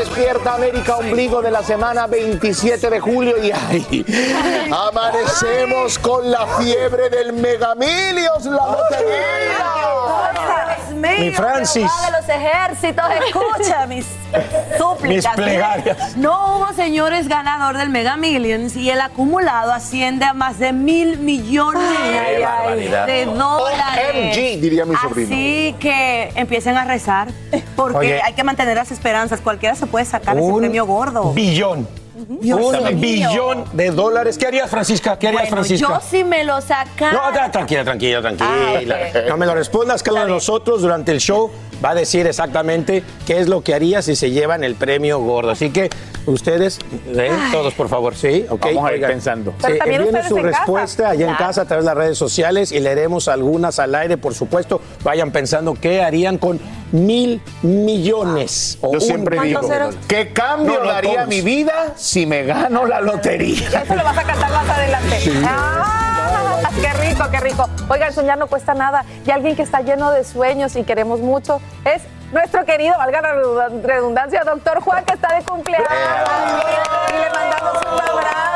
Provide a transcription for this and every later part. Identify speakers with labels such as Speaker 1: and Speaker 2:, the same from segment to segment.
Speaker 1: Despierta América, ombligo de la semana 27 de julio y ay, amanecemos con la fiebre del Megamilios, la lotería.
Speaker 2: Mi
Speaker 1: Francis.
Speaker 2: de los ejércitos, escucha mis súplicas.
Speaker 1: Mis plegarias.
Speaker 2: No hubo, señores, ganador del Mega Millions y el acumulado asciende a más de mil millones de dólares.
Speaker 1: OMG, diría mi sobrino.
Speaker 2: Así que empiecen a rezar porque
Speaker 1: Oye.
Speaker 2: hay que mantener las esperanzas. Cualquiera se puede sacar ese premio gordo.
Speaker 1: Billón.
Speaker 2: Dios
Speaker 1: un
Speaker 2: mío.
Speaker 1: billón de dólares. ¿Qué harías, Francisca? ¿Qué harías,
Speaker 2: Bueno,
Speaker 1: Francisca?
Speaker 2: yo sí me lo sacara.
Speaker 1: No, tranquila, tranquila, tranquila.
Speaker 2: Ah, ok.
Speaker 1: No me lo respondas, cada uno de nosotros durante el show va a decir exactamente qué es lo que haría si se llevan el premio gordo. Así que ustedes, ¿eh? todos por favor, sí, ok.
Speaker 3: Vamos a ir
Speaker 1: Oigan,
Speaker 3: pensando.
Speaker 1: Sí,
Speaker 2: Pero también
Speaker 1: envíenos
Speaker 2: ustedes
Speaker 1: su
Speaker 2: en casa.
Speaker 1: respuesta allá en
Speaker 2: Claro.
Speaker 1: casa a través de las redes sociales y leeremos algunas al aire, por supuesto. Vayan pensando qué harían con mil millones. o
Speaker 3: Yo
Speaker 1: un
Speaker 3: siempre digo. ¿qué cambio
Speaker 1: No, no,
Speaker 3: daría
Speaker 1: todos.
Speaker 3: mi vida si me gano la lotería?
Speaker 4: Eso lo vas a cantar más adelante. Ah, qué rico, qué rico. Oigan, soñar no cuesta nada. Y alguien que está lleno de sueños y queremos mucho es nuestro querido, valga la redundan- redundancia, doctor Juan, que está de cumpleaños. Y le mandamos un abrazo.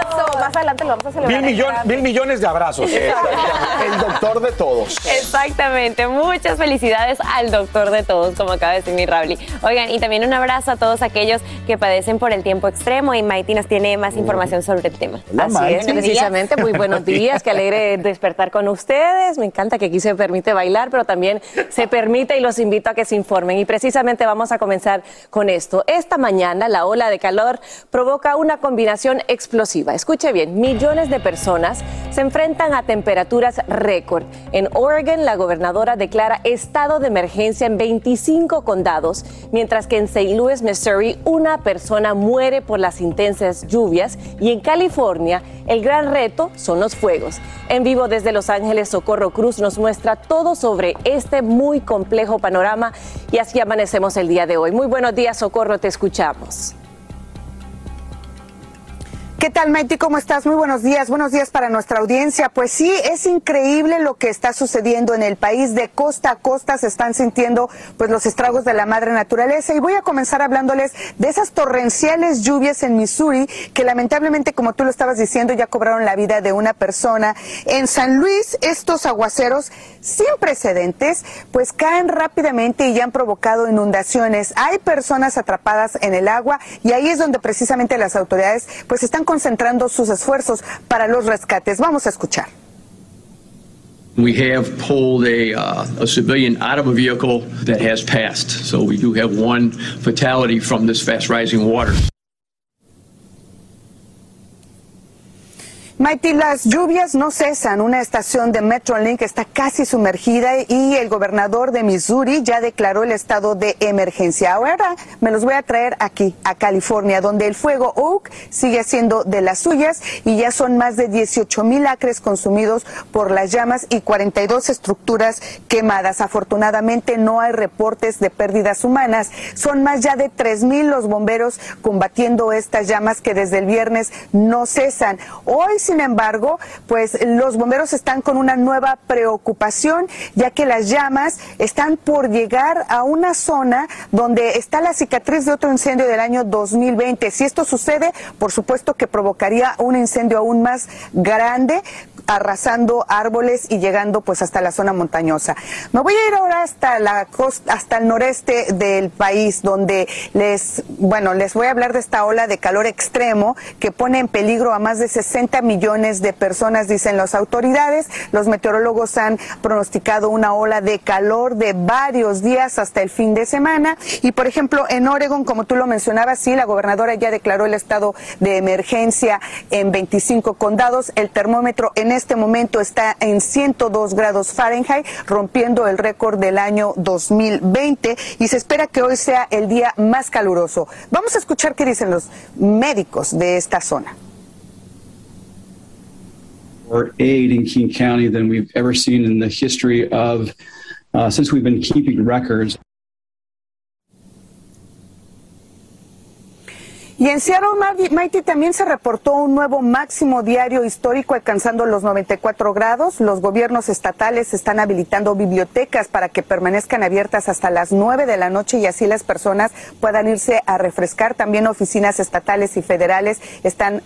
Speaker 4: Más adelante lo vamos a celebrar.
Speaker 1: Mil,
Speaker 4: grande.
Speaker 1: mil millones de abrazos.
Speaker 3: El doctor de todos.
Speaker 5: Exactamente, muchas felicidades al doctor de todos, como acaba de decir mi Rauli. Oigan, y también un abrazo a todos aquellos que padecen por el tiempo extremo y Maiti nos tiene más información sobre el tema.
Speaker 2: Así es, precisamente. Muy buenos días, qué alegre despertar con ustedes. Me encanta que aquí se permite bailar, pero también se permite y los invito a que se informen. Y precisamente vamos a comenzar con esto. Esta mañana la ola de calor provoca una combinación explosiva. Escuche bien, millones de personas se enfrentan a temperaturas récord. En Oregon, la gobernadora declara estado de emergencia en 25 condados, mientras que en St. Louis, Missouri, una persona muere por las intensas lluvias y en California el gran reto son los fuegos. En vivo desde Los Ángeles, Socorro Cruz nos muestra todo sobre este muy complejo panorama y así amanecemos el día de hoy. Muy buenos días, Socorro, te escuchamos.
Speaker 6: ¿Qué tal, Maiti? ¿Cómo estás? Muy buenos días. Buenos días para nuestra audiencia. Pues sí, es increíble lo que está sucediendo en el país. De costa a costa se están sintiendo pues los estragos de la madre naturaleza. Y voy a comenzar hablándoles de esas torrenciales lluvias en Missouri que lamentablemente, como tú lo estabas diciendo, ya cobraron la vida de una persona. En San Luis, estos aguaceros sin precedentes pues caen rápidamente y ya han provocado inundaciones. Hay personas atrapadas en el agua y ahí es donde precisamente las autoridades pues están concentrando sus esfuerzos para los rescates. Vamos a escuchar.
Speaker 7: We have pulled a, uh, a civilian out of a vehicle that has passed. So we do have one fatality from this fast rising water.
Speaker 6: Mighty, las lluvias no cesan. Una estación de Metrolink está casi sumergida y el gobernador de Missouri ya declaró el estado de emergencia. Ahora me los voy a traer aquí, a California, donde el fuego Oak sigue siendo de las suyas y ya son más de 18 mil acres consumidos por las llamas y 42 estructuras quemadas. Afortunadamente no hay reportes de pérdidas humanas. Son más ya de 3 mil los bomberos combatiendo estas llamas que desde el viernes no cesan. Hoy sin embargo, pues los bomberos están con una nueva preocupación, ya que las llamas están por llegar a una zona donde está la cicatriz de otro incendio del año 2020. Si esto sucede, por supuesto que provocaría un incendio aún más grande arrasando árboles y llegando pues hasta la zona montañosa. Me voy a ir ahora hasta la costa, hasta el noreste del país donde les, bueno, les voy a hablar de esta ola de calor extremo que pone en peligro a más de 60 millones de personas, dicen las autoridades. Los meteorólogos han pronosticado una ola de calor de varios días hasta el fin de semana y por ejemplo en Oregon, como tú lo mencionabas, sí, la gobernadora ya declaró el estado de emergencia en 25 condados. El termómetro en este momento está en 102 grados Fahrenheit, rompiendo el récord del año 2020 y se espera que hoy sea el día más caluroso. Vamos a escuchar qué dicen los médicos de esta zona.
Speaker 7: Aid in King County than we've ever seen in the history of uh, since we've been keeping records.
Speaker 6: Y en Seattle, Maiti, también se reportó un nuevo máximo diario histórico alcanzando los 94 grados. Los gobiernos estatales están habilitando bibliotecas para que permanezcan abiertas hasta las 9 de la noche y así las personas puedan irse a refrescar. También oficinas estatales y federales están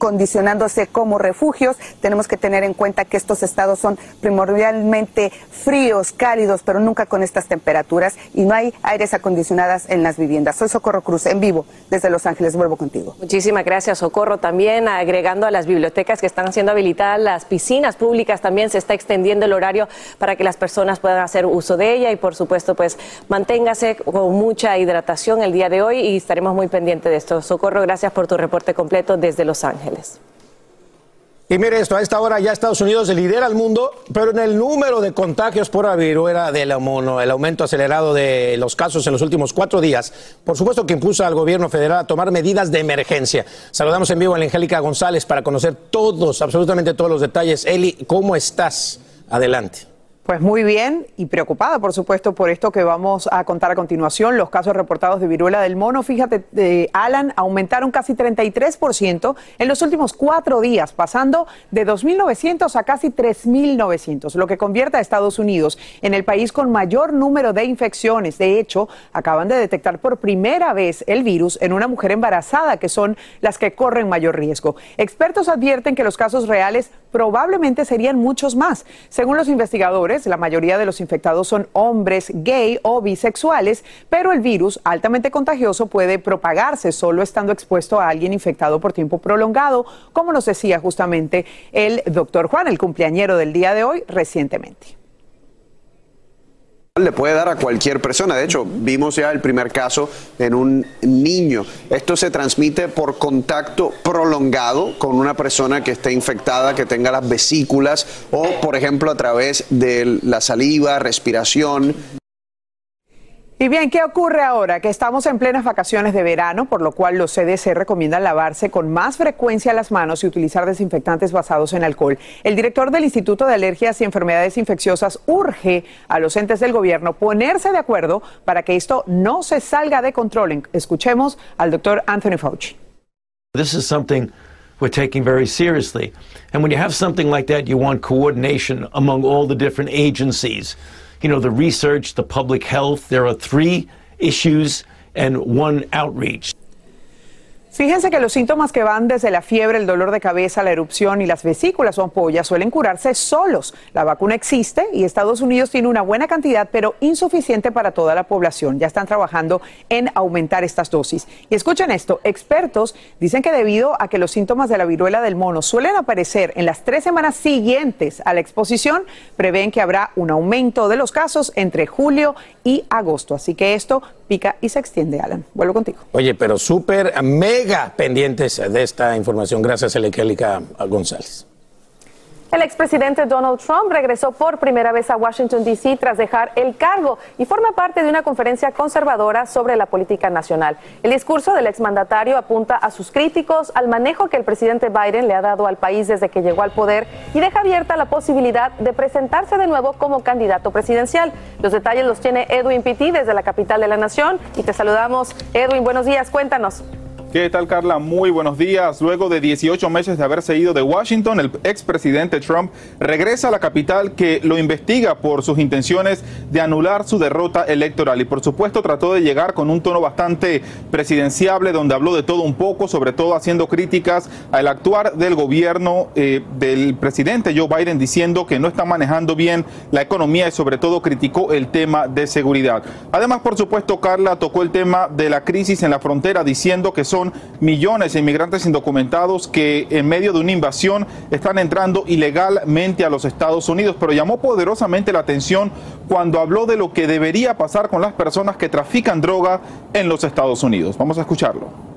Speaker 6: condicionándose como refugios. Tenemos que tener en cuenta que estos estados son primordialmente fríos, cálidos, pero nunca con estas temperaturas y no hay aires acondicionadas en las viviendas. Soy Socorro Cruz, en vivo desde Los Ángeles. Vuelvo contigo.
Speaker 2: Muchísimas gracias, Socorro. También agregando a las bibliotecas que están siendo habilitadas, las piscinas públicas también se está extendiendo el horario para que las personas puedan hacer uso de ella y, por supuesto, pues manténgase con mucha hidratación el día de hoy y estaremos muy pendientes de esto. Socorro, gracias por tu reporte completo desde Los Ángeles.
Speaker 8: Y mire esto, a esta hora ya Estados Unidos lidera el mundo, pero en el número de contagios por la viruela del mono, el aumento acelerado de los casos en los últimos cuatro días, por supuesto que impulsa al gobierno federal a tomar medidas de emergencia. Saludamos en vivo a la Angélica González para conocer todos, absolutamente todos los detalles. Eli, ¿cómo estás? Adelante.
Speaker 9: Pues muy bien y preocupada, por supuesto, por esto que vamos a contar a continuación. Los casos reportados de viruela del mono, fíjate, de Alan, aumentaron casi 33% en los últimos cuatro días, pasando de 2.900 a casi 3.900, lo que convierte a Estados Unidos en el país con mayor número de infecciones. De hecho, acaban de detectar por primera vez el virus en una mujer embarazada, que son las que corren mayor riesgo. Expertos advierten que los casos reales probablemente serían muchos más. Según los investigadores, la mayoría de los infectados son hombres gay o bisexuales, pero el virus altamente contagioso puede propagarse solo estando expuesto a alguien infectado por tiempo prolongado, como nos decía justamente el doctor Juan, el cumpleañero del día de hoy, recientemente
Speaker 10: le puede dar a cualquier persona. De hecho, vimos ya el primer caso en un niño. Esto se transmite por contacto prolongado con una persona que esté infectada, que tenga las vesículas o, por ejemplo, a través de la saliva, respiración.
Speaker 9: Y bien, ¿qué ocurre ahora? Que estamos en plenas vacaciones de verano, por lo cual los CDC recomiendan lavarse con más frecuencia las manos y utilizar desinfectantes basados en alcohol. El director del Instituto de Alergias y Enfermedades Infecciosas urge a los entes del gobierno ponerse de acuerdo para que esto no se salga de control. Escuchemos al doctor Anthony Fauci.
Speaker 11: This is something we're taking very seriously. And when you have something like that, you want coordination among all the different agencies. You know, the research, the public health. There are three issues and one outreach.
Speaker 9: Fíjense que los síntomas que van desde la fiebre, el dolor de cabeza, la erupción y las vesículas o ampollas suelen curarse solos. La vacuna existe y Estados Unidos tiene una buena cantidad, pero insuficiente para toda la población. Ya están trabajando en aumentar estas dosis. Y escuchen esto, expertos dicen que debido a que los síntomas de la viruela del mono suelen aparecer en las tres semanas siguientes a la exposición, prevén que habrá un aumento de los casos entre julio y agosto. Así que esto pica y se extiende, Alan. Vuelvo contigo.
Speaker 8: Oye, pero súper
Speaker 1: mega pendientes de esta información. Gracias, Angélica González.
Speaker 4: El expresidente Donald Trump regresó por primera vez a Washington, D.C. tras dejar el cargo y forma parte de una conferencia conservadora sobre la política nacional. El discurso del exmandatario apunta a sus críticos, al manejo que el presidente Biden le ha dado al país desde que llegó al poder y deja abierta la posibilidad de presentarse de nuevo como candidato presidencial. Los detalles los tiene Edwin Pitti desde la capital de la nación y te saludamos. Edwin, buenos días, cuéntanos.
Speaker 12: ¿Qué tal, Carla? Muy buenos días. Luego de 18 meses de haberse ido de Washington, el expresidente Trump regresa a la capital que lo investiga por sus intenciones de anular su derrota electoral. Y por supuesto trató de llegar con un tono bastante presidenciable, donde habló de todo un poco, sobre todo haciendo críticas al actuar del gobierno eh, del presidente Joe Biden, diciendo que no está manejando bien la economía y sobre todo criticó el tema de seguridad. Además, por supuesto, Carla tocó el tema de la crisis en la frontera, diciendo que son millones de inmigrantes indocumentados que en medio de una invasión están entrando ilegalmente a los Estados Unidos, pero llamó poderosamente la atención cuando habló de lo que debería pasar con las personas que trafican droga en los Estados Unidos. Vamos a escucharlo.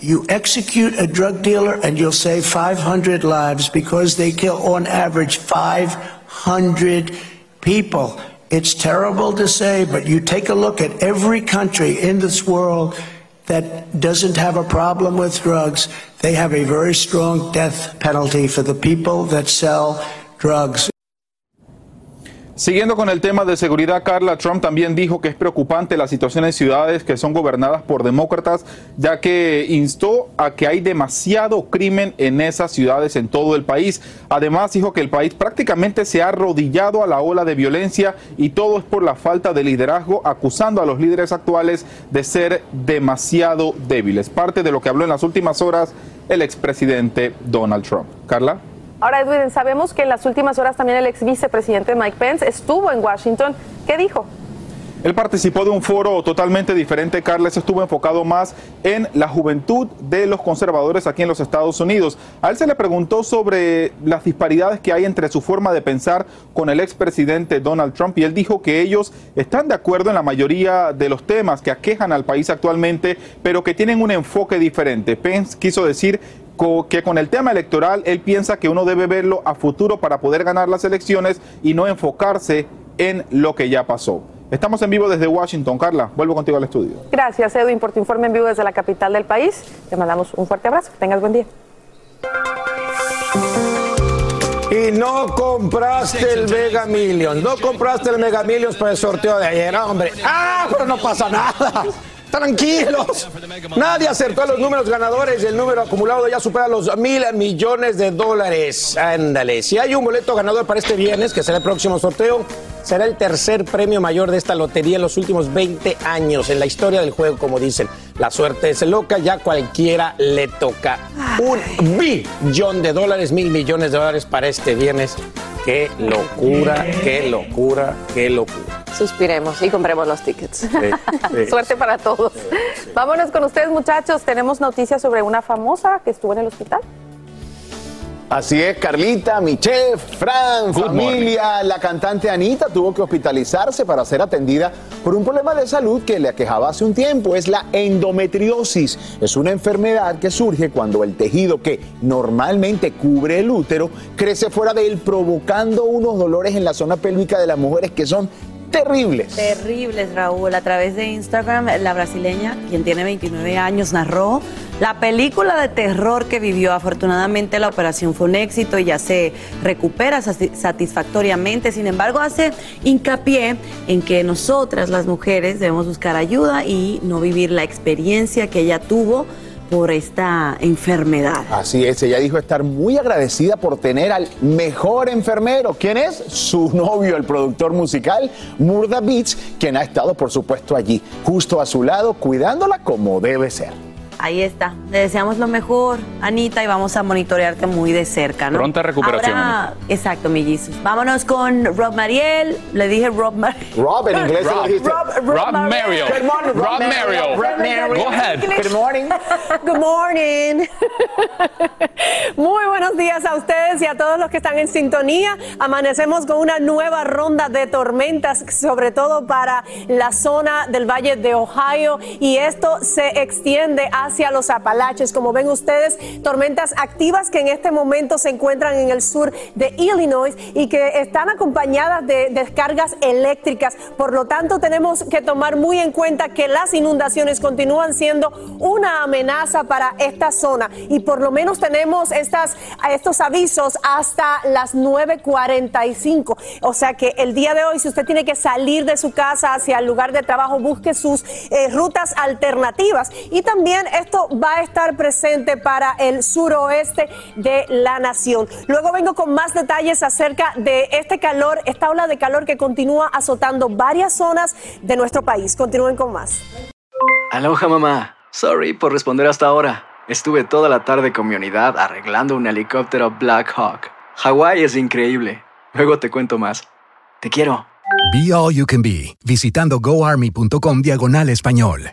Speaker 13: You execute a drug dealer and you'll save 500 lives because they kill on average 500 people. It's terrible to say, but you take a look at every country in this world that doesn't have a problem with drugs, they have a very strong death penalty for the people that sell drugs.
Speaker 12: Siguiendo con el tema de seguridad, Carla, Trump también dijo que es preocupante la situación en ciudades que son gobernadas por demócratas, ya que instó a que hay demasiado crimen en esas ciudades en todo el país. Además, dijo que el país prácticamente se ha arrodillado a la ola de violencia y todo es por la falta de liderazgo, acusando a los líderes actuales de ser demasiado débiles. Parte de lo que habló en las últimas horas el expresidente Donald Trump. Carla.
Speaker 4: Ahora, Edwin, sabemos que en las últimas horas también el ex vicepresidente Mike Pence estuvo en Washington. ¿Qué dijo?
Speaker 12: Él participó de un foro totalmente diferente, Carles, estuvo enfocado más en la juventud de los conservadores aquí en los Estados Unidos. A él se le preguntó sobre las disparidades que hay entre su forma de pensar con el expresidente Donald Trump y él dijo que ellos están de acuerdo en la mayoría de los temas que aquejan al país actualmente, pero que tienen un enfoque diferente. Pence quiso decir que con el tema electoral él piensa que uno debe verlo a futuro para poder ganar las elecciones y no enfocarse en lo que ya pasó. Estamos en vivo desde Washington. Carla, vuelvo contigo al estudio.
Speaker 4: Gracias, Edwin, por tu informe en vivo desde la capital del país. Te mandamos un fuerte abrazo. Que tengas buen día.
Speaker 1: Y no compraste el Mega Millions. No compraste el Mega Millions para el sorteo de ayer, hombre. ¡Ah! Pero no pasa nada. Tranquilos. Nadie acertó a los números ganadores. El número acumulado ya supera los mil millones de dólares. Ándale. Si hay un boleto ganador para este viernes, que será el próximo sorteo, será el tercer premio mayor de esta lotería en los últimos 20 años en la historia del juego, como dicen. La suerte es loca, ya cualquiera le toca un billón de dólares, mil millones de dólares para este viernes. Qué locura, qué locura, qué locura.
Speaker 2: Suspiremos y compremos los tickets.
Speaker 4: Suerte para todos. Vámonos con ustedes, muchachos. Tenemos noticias sobre una famosa que estuvo en el hospital.
Speaker 3: Así es, Carlita, Michelle, Fran, familia. La cantante Anita tuvo que hospitalizarse para ser atendida por un problema de salud que le aquejaba hace un tiempo. Es la endometriosis. Es una enfermedad que surge cuando el tejido que normalmente cubre el útero crece fuera de él, provocando unos dolores en la zona pélvica de las mujeres que son terribles.
Speaker 14: Terribles, Raúl. A través de Instagram, la brasileña, quien tiene 29 años, narró la película de terror que vivió. Afortunadamente la operación fue un éxito y ya se recupera satisfactoriamente. Sin embargo, hace hincapié en que nosotras, las mujeres, debemos buscar ayuda y no vivir la experiencia que ella tuvo por esta enfermedad.
Speaker 3: Así es, ella dijo estar muy agradecida por tener al mejor enfermero. ¿Quién es? Su novio, el productor musical, Murda Beats, quien ha estado, por supuesto, allí, justo a su lado, cuidándola como debe ser.
Speaker 15: Ahí está. Le deseamos lo mejor, Anita, y vamos a monitorearte muy de cerca, ¿no?
Speaker 16: Pronta recuperación,
Speaker 15: Ahora- exacto, mi Jesus. Vámonos con Rob Mariel. Le dije Rob Mariel.
Speaker 3: Rob, en inglés lo
Speaker 16: Rob.
Speaker 3: dijiste.
Speaker 16: Rob Mario.
Speaker 15: Good morning,
Speaker 16: Rob Mario.
Speaker 15: Rob Mario.
Speaker 16: Go ahead.
Speaker 3: Good morning.
Speaker 17: Good morning. Muy buenos días a ustedes y a todos los que están en sintonía. Amanecemos con una nueva ronda de tormentas, sobre todo para la zona del Valle de Ohio, y esto se extiende hacia los Apalaches. Como ven ustedes, tormentas activas que en este momento se encuentran en el sur de Illinois y que están acompañadas de descargas eléctricas. Por lo tanto, tenemos que tomar muy en cuenta que las inundaciones continúan siendo una amenaza para esta zona y por lo menos tenemos estas, estos avisos hasta las 9.45. O sea que el día de hoy, si usted tiene que salir de su casa hacia el lugar de trabajo, busque sus eh, rutas alternativas. Y también esto va a estar presente para el suroeste de la nación. Luego vengo con más detalles acerca de este calor, esta ola de calor que continúa azotando varias zonas de nuestro país. Continúen con más.
Speaker 18: Aloha mamá. Sorry por responder hasta ahora. Estuve toda la tarde con mi unidad arreglando un helicóptero Black Hawk. Hawái es increíble. Luego te cuento más. Te quiero.
Speaker 19: Be All You Can Be, visitando goarmy.com diagonal español.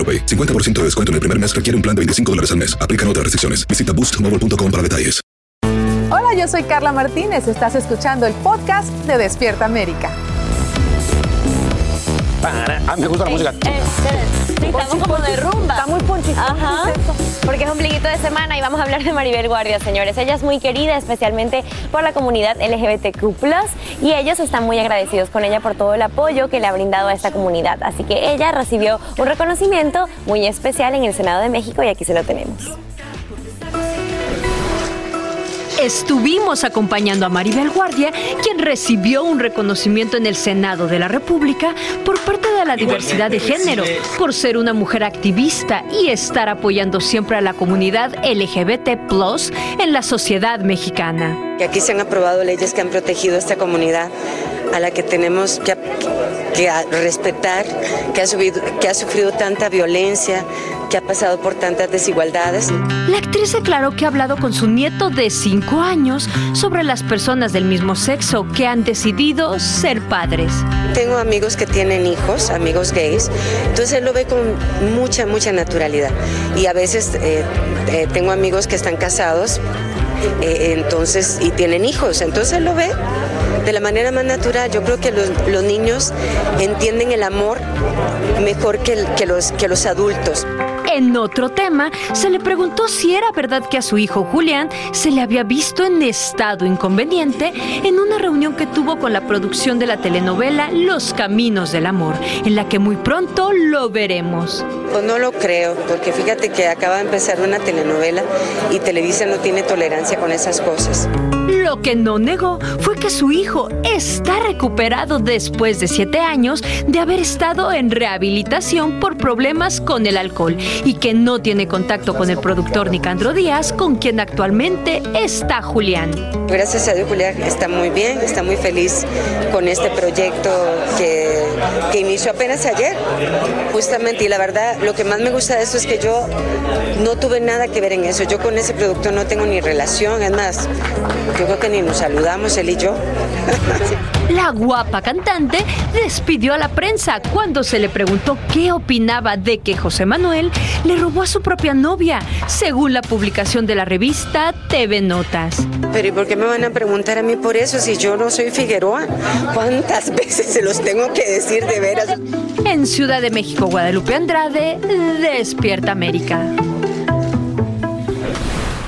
Speaker 20: AroPay. 50% de descuento en el primer mes requiere un plan de 25 dólares al mes. Aplican otras restricciones. Visita boostmobile.com para detalles.
Speaker 21: Hola, yo soy Carla Martínez. Estás escuchando el podcast de Despierta América.
Speaker 8: Ah, me gusta la música.
Speaker 5: Sí, estamos como de rumba.
Speaker 21: Está muy ponchito.
Speaker 5: Ajá. Porque es ombliguito de semana y vamos a hablar de Maribel Guardia, señores. Ella es muy querida, especialmente por la comunidad LGBTQ+, y ellos están muy agradecidos con ella por todo el apoyo que le ha brindado a esta comunidad. Así que ella recibió un reconocimiento muy especial en el Senado de México y aquí se lo tenemos.
Speaker 22: Estuvimos acompañando a Maribel Guardia, quien recibió un reconocimiento en el Senado de la República por parte de la diversidad de género, por ser una mujer activista y estar apoyando siempre a la comunidad LGBT en la sociedad mexicana.
Speaker 23: aquí se han aprobado leyes que han protegido a esta comunidad a la que tenemos que, que a- respetar, que ha, subido- que ha sufrido tanta violencia, que ha pasado por tantas desigualdades.
Speaker 22: La actriz declaró que ha hablado con su nieto de 5 años sobre las personas del mismo sexo que han decidido ser padres.
Speaker 23: Tengo amigos que tienen hijos, amigos gays, entonces él lo ve con mucha, mucha naturalidad. Y a veces eh, eh, tengo amigos que están casados eh, entonces y tienen hijos, entonces lo ve de la manera más natural. Yo creo que los, niños entienden el amor mejor que los, que los adultos.
Speaker 22: En otro tema, se le preguntó si era verdad que a su hijo Julián se le había visto en estado inconveniente en una reunión que tuvo con la producción de la telenovela Los Caminos del Amor, en la que muy pronto lo veremos.
Speaker 23: Pues no lo creo, porque fíjate que acaba de empezar una telenovela y Televisa no tiene tolerancia con esas cosas.
Speaker 22: Lo que no negó fue que su hijo está recuperado después de siete años de haber estado en rehabilitación por problemas con el alcohol y que no tiene contacto con el productor Nicandro Díaz, con quien actualmente está Julián.
Speaker 23: Gracias a Dios, Julián está muy bien, está muy feliz con este proyecto que, que inició apenas ayer, justamente. Y la verdad, lo que más me gusta de eso es que yo no tuve nada que ver en eso. Yo con ese productor no tengo ni relación, es más, yo creo que ni nos saludamos él y yo.
Speaker 22: La guapa cantante despidió a la prensa cuando se le preguntó qué opinaba de que José Manuel le robó a su propia novia, según la publicación de la revista TV Notas.
Speaker 23: Pero ¿y por qué me van a preguntar a mí por eso si yo no soy Figueroa? ¿Cuántas veces se los tengo que decir de veras?
Speaker 22: En Ciudad de México, Guadalupe Andrade, Despierta América.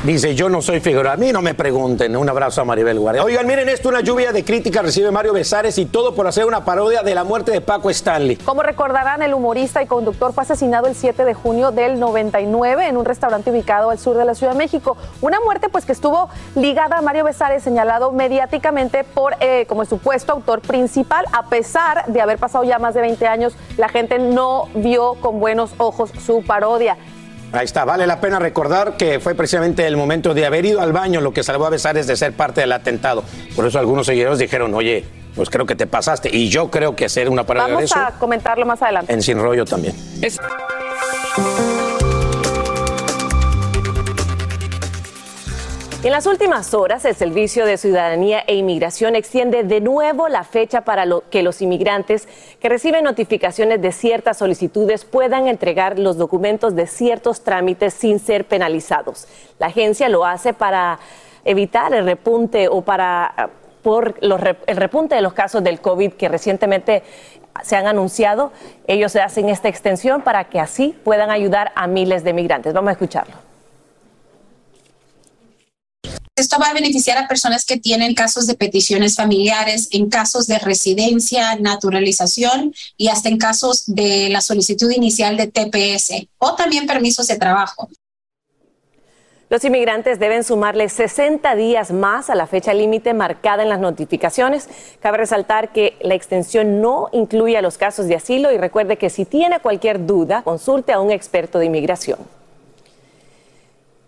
Speaker 1: Dice, yo no soy Figueroa. A mí no me pregunten. Un abrazo a Maribel Guardia. Oigan, miren esto, una lluvia de críticas recibe Mario Besares y todo por hacer una parodia de la muerte de Paco Stanley.
Speaker 4: Como recordarán, el humorista y conductor fue asesinado el 7 de junio del 99 en un restaurante ubicado al sur de la Ciudad de México. Una muerte pues que estuvo ligada a Mario Besares, señalado mediáticamente por eh, como el supuesto autor principal. A pesar de haber pasado ya más de 20 años, la gente no vio con buenos ojos su parodia.
Speaker 1: Ahí está, vale la pena recordar que fue precisamente el momento de haber ido al baño lo que salvó a Besares de ser parte del atentado. Por eso algunos seguidores dijeron, oye, pues creo que te pasaste. Y yo creo que hacer una parodia de
Speaker 4: Vamos
Speaker 1: eso
Speaker 4: a comentarlo más adelante.
Speaker 1: en Sin Rollo también.
Speaker 2: En las últimas horas, el Servicio de Ciudadanía e Inmigración extiende de nuevo la fecha para que los inmigrantes que reciben notificaciones de ciertas solicitudes puedan entregar los documentos de ciertos trámites sin ser penalizados. La agencia lo hace para evitar el repunte o para por los el repunte de los casos del COVID que recientemente se han anunciado. Ellos hacen esta extensión para que así puedan ayudar a miles de migrantes. Vamos a escucharlo.
Speaker 24: Esto va a beneficiar a personas que tienen casos de peticiones familiares, en casos de residencia, naturalización y hasta en casos de la solicitud inicial de TPS o también permisos de trabajo.
Speaker 2: Los inmigrantes deben sumarle 60 días más a la fecha límite marcada en las notificaciones. Cabe resaltar que la extensión no incluye a los casos de asilo y recuerde que si tiene cualquier duda, consulte a un experto de inmigración.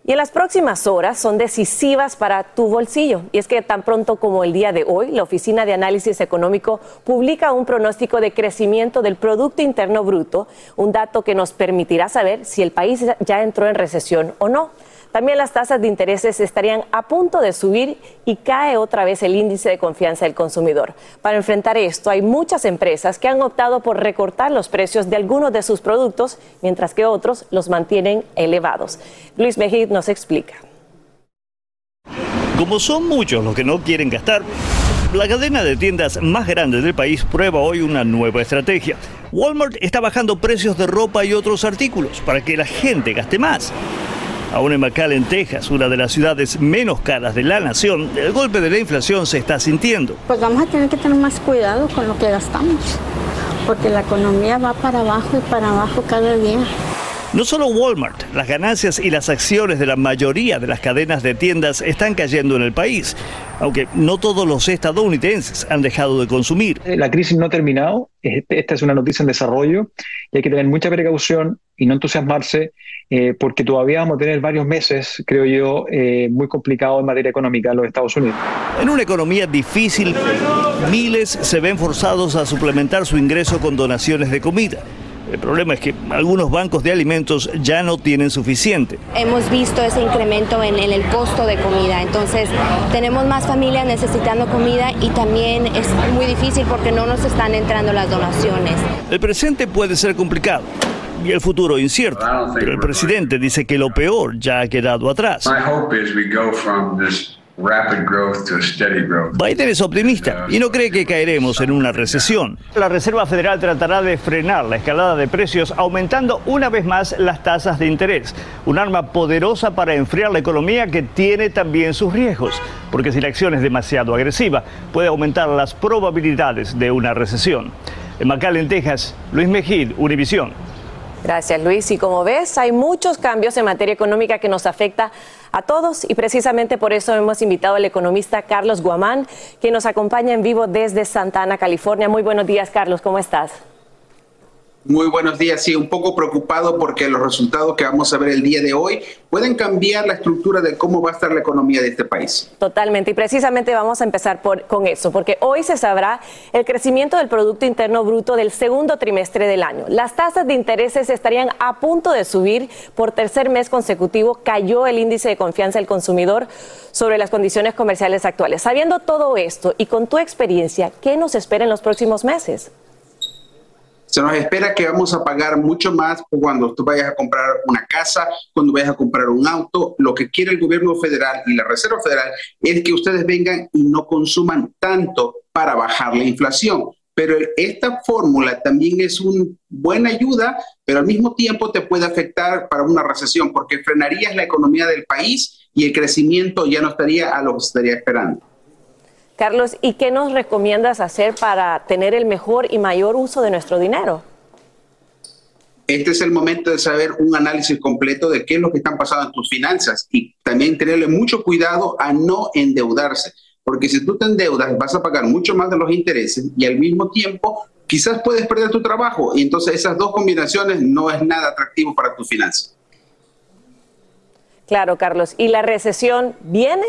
Speaker 2: Y en las próximas horas son decisivas para tu bolsillo. Y es que tan pronto como el día de hoy, la Oficina de Análisis Económico publica un pronóstico de crecimiento del Producto Interno Bruto, un dato que nos permitirá saber si el país ya entró en recesión o no. También las tasas de intereses estarían a punto de subir y cae otra vez el índice de confianza del consumidor. Para enfrentar esto, hay muchas empresas que han optado por recortar los precios de algunos de sus productos, mientras que otros los mantienen elevados. Luis Mejid nos explica.
Speaker 25: Como son muchos los que no quieren gastar, la cadena de tiendas más grande del país prueba hoy una nueva estrategia. Walmart está bajando precios de ropa y otros artículos para que la gente gaste más. Aún en McAllen, Texas, una de las ciudades menos caras de la nación, el golpe de la inflación se está sintiendo.
Speaker 26: Pues vamos a tener que tener más cuidado con lo que gastamos, porque la economía va para abajo y para abajo cada día.
Speaker 25: No solo Walmart, las ganancias y las acciones de la mayoría de las cadenas de tiendas están cayendo en el país, aunque no todos los estadounidenses han dejado de consumir.
Speaker 27: La crisis no ha terminado, esta es una noticia en desarrollo y hay que tener mucha precaución y no entusiasmarse eh, porque todavía vamos a tener varios meses, creo yo, eh, muy complicados en materia económica en los Estados Unidos.
Speaker 25: En una economía difícil, miles se ven forzados a suplementar su ingreso con donaciones de comida. El problema es que algunos bancos de alimentos ya no tienen suficiente.
Speaker 28: Hemos visto ese incremento en, en el costo de comida, entonces tenemos más familias necesitando comida y también es muy difícil porque no nos están entrando las donaciones.
Speaker 25: El presente puede ser complicado y el futuro incierto, pero el presidente dice que lo peor ya ha quedado atrás. Biden es optimista y no cree que caeremos en una recesión. La Reserva Federal tratará de frenar la escalada de precios aumentando una vez más las tasas de interés, un arma poderosa para enfriar la economía que tiene también sus riesgos, porque si la acción es demasiado agresiva puede aumentar las probabilidades de una recesión. En McAllen, Texas, Luis Mejid, Univisión.
Speaker 2: Gracias, Luis. Y como ves, hay muchos cambios en materia económica que nos afecta a todos y precisamente por eso hemos invitado al economista Carlos Guamán, que nos acompaña en vivo desde Santa Ana, California. Muy buenos días, Carlos. ¿Cómo estás?
Speaker 29: Muy buenos días. Sí, un poco preocupado porque los resultados que vamos a ver el día de hoy pueden cambiar la estructura de cómo va a estar la economía de este país.
Speaker 2: Totalmente. Y precisamente vamos a empezar por, con eso, porque hoy se sabrá el crecimiento del Producto Interno Bruto del segundo trimestre del año. Las tasas de intereses estarían a punto de subir. Por tercer mes consecutivo cayó el índice de confianza del consumidor sobre las condiciones comerciales actuales. Sabiendo todo esto y con tu experiencia, ¿qué nos espera en los próximos meses?
Speaker 29: Se nos espera que vamos a pagar mucho más cuando tú vayas a comprar una casa, cuando vayas a comprar un auto. Lo que quiere el gobierno federal y la Reserva Federal es que ustedes vengan y no consuman tanto para bajar la inflación. Pero esta fórmula también es una buena ayuda, pero al mismo tiempo te puede afectar para una recesión porque frenarías la economía del país y el crecimiento ya no estaría a lo que estaría esperando.
Speaker 2: Carlos, ¿y qué nos recomiendas hacer para tener el mejor y mayor uso de nuestro dinero?
Speaker 29: Este es el momento de saber un análisis completo de qué es lo que están pasando en tus finanzas y también tenerle mucho cuidado a no endeudarse, porque si tú te endeudas vas a pagar mucho más de los intereses y al mismo tiempo quizás puedes perder tu trabajo y entonces esas dos combinaciones no es nada atractivo para tus finanzas.
Speaker 2: Claro, Carlos. ¿Y la recesión viene?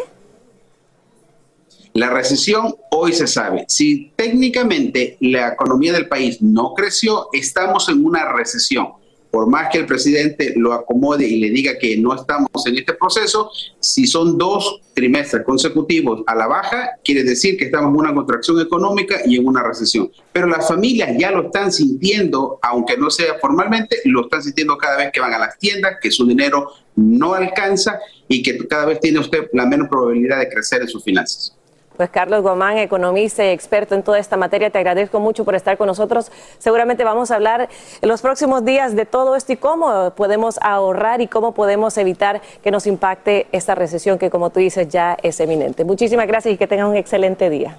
Speaker 29: La recesión hoy se sabe. Si técnicamente la economía del país no creció, estamos en una recesión. Por más que el presidente lo acomode y le diga que no estamos en este proceso, si son dos trimestres consecutivos a la baja, quiere decir que estamos en una contracción económica y en una recesión. Pero las familias ya lo están sintiendo, aunque no sea formalmente, lo están sintiendo cada vez que van a las tiendas, que su dinero no alcanza y que cada vez tiene usted la menos probabilidad de crecer en sus finanzas.
Speaker 2: Pues Carlos Gomán, economista y experto en toda esta materia, te agradezco mucho por estar con nosotros. Seguramente vamos a hablar en los próximos días de todo esto y cómo podemos ahorrar y cómo podemos evitar que nos impacte esta recesión que, como tú dices, ya es eminente. Muchísimas gracias y que tengan un excelente día.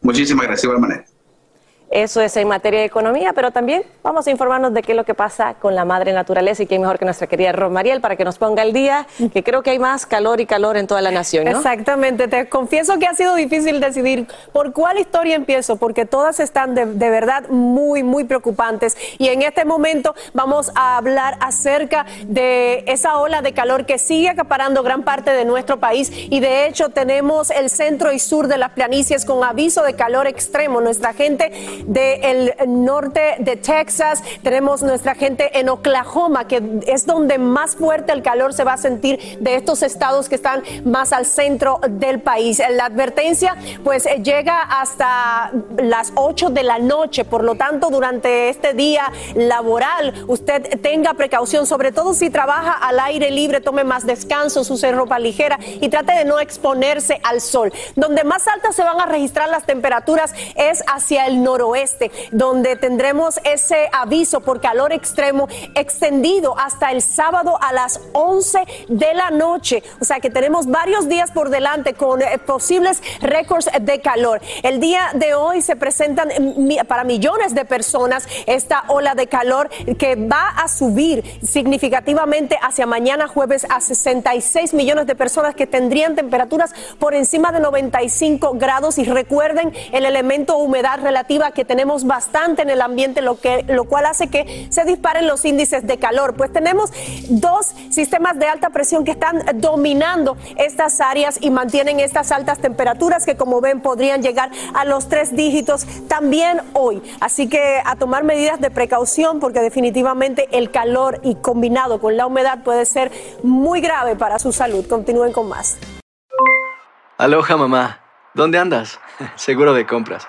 Speaker 29: Muchísimas gracias, igual.
Speaker 2: Eso es en materia de economía, pero también vamos a informarnos de qué es lo que pasa con la madre naturaleza y quién mejor que nuestra querida Romariel para que nos ponga el día, que creo que hay más calor y calor en toda la nación. ¿no?
Speaker 17: Exactamente, te confieso que ha sido difícil decidir por cuál historia empiezo, porque todas están de, de verdad muy, muy preocupantes. Y en este momento vamos a hablar acerca de esa ola de calor que sigue acaparando gran parte de nuestro país y de hecho tenemos el centro y sur de las planicies con aviso de calor extremo. Nuestra gente del norte de Texas, tenemos nuestra gente en Oklahoma, que es donde más fuerte el calor se va a sentir de estos estados que están más al centro del país. La advertencia pues llega hasta las 8 de la noche, por lo tanto durante este día laboral usted tenga precaución, sobre todo si trabaja al aire libre, tome más descanso, use ropa ligera y trate de no exponerse al sol. Donde más altas se van a registrar las temperaturas es hacia el noroeste oeste, donde tendremos ese aviso por calor extremo extendido hasta el sábado a las 11 de la noche. O sea que tenemos varios días por delante con eh, posibles récords de calor. El día de hoy se presentan para millones de personas esta ola de calor que va a subir significativamente hacia mañana jueves a 66 millones de personas que tendrían temperaturas por encima de 95 grados y recuerden el elemento humedad relativa que tenemos bastante en el ambiente, lo, que, lo cual hace que se disparen los índices de calor. Pues tenemos dos sistemas de alta presión que están dominando estas áreas y mantienen estas altas temperaturas que como ven podrían llegar a los tres dígitos también hoy. Así que a tomar medidas de precaución porque definitivamente el calor y combinado con la humedad puede ser muy grave para su salud. Continúen con más.
Speaker 18: Aloha mamá, ¿dónde andas? Seguro de compras.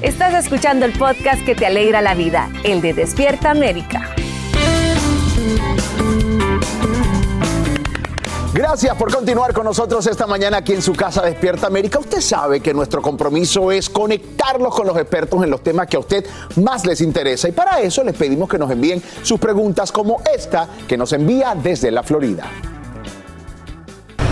Speaker 2: Estás escuchando el podcast que te alegra la vida, el de Despierta América.
Speaker 3: Gracias por continuar con nosotros esta mañana aquí en su casa Despierta América. Usted sabe que nuestro compromiso es conectarlos con los expertos en los temas que a usted más les interesa y para eso les pedimos que nos envíen sus preguntas como esta que nos envía desde la Florida.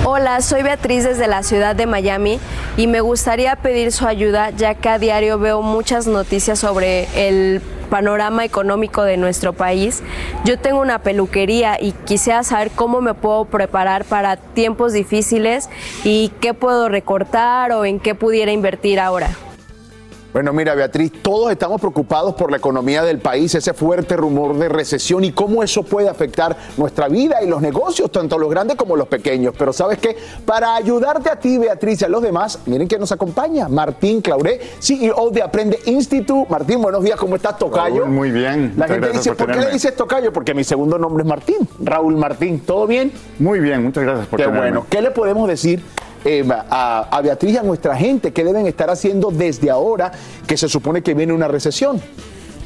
Speaker 30: Hola, soy Beatriz desde la ciudad de Miami y me gustaría pedir su ayuda ya que a diario veo muchas noticias sobre el panorama económico de nuestro país. Yo tengo una peluquería y quisiera saber cómo me puedo preparar para tiempos difíciles y qué puedo recortar o en qué pudiera invertir ahora.
Speaker 3: Bueno, mira, Beatriz, todos estamos preocupados por la economía del país, ese fuerte rumor de recesión y cómo eso puede afectar nuestra vida y los negocios, tanto los grandes como los pequeños. Pero sabes qué, para ayudarte a ti, Beatriz, y a los demás, miren que nos acompaña Martín Clauré, CEO de Aprende Institute. Martín, buenos días, ¿cómo estás, Tocayo?
Speaker 31: Raúl, muy bien.
Speaker 3: La gente dice,
Speaker 31: por
Speaker 3: ¿por qué le
Speaker 31: tenerme".
Speaker 3: dices Tocayo? Porque mi segundo nombre es Martín, Raúl Martín. ¿Todo bien?
Speaker 31: Muy bien, muchas gracias por
Speaker 3: Qué
Speaker 31: tenerme.
Speaker 3: bueno. ¿Qué le podemos decir a, a Beatriz y a nuestra gente? ¿Qué deben estar haciendo desde ahora que se supone que viene una recesión?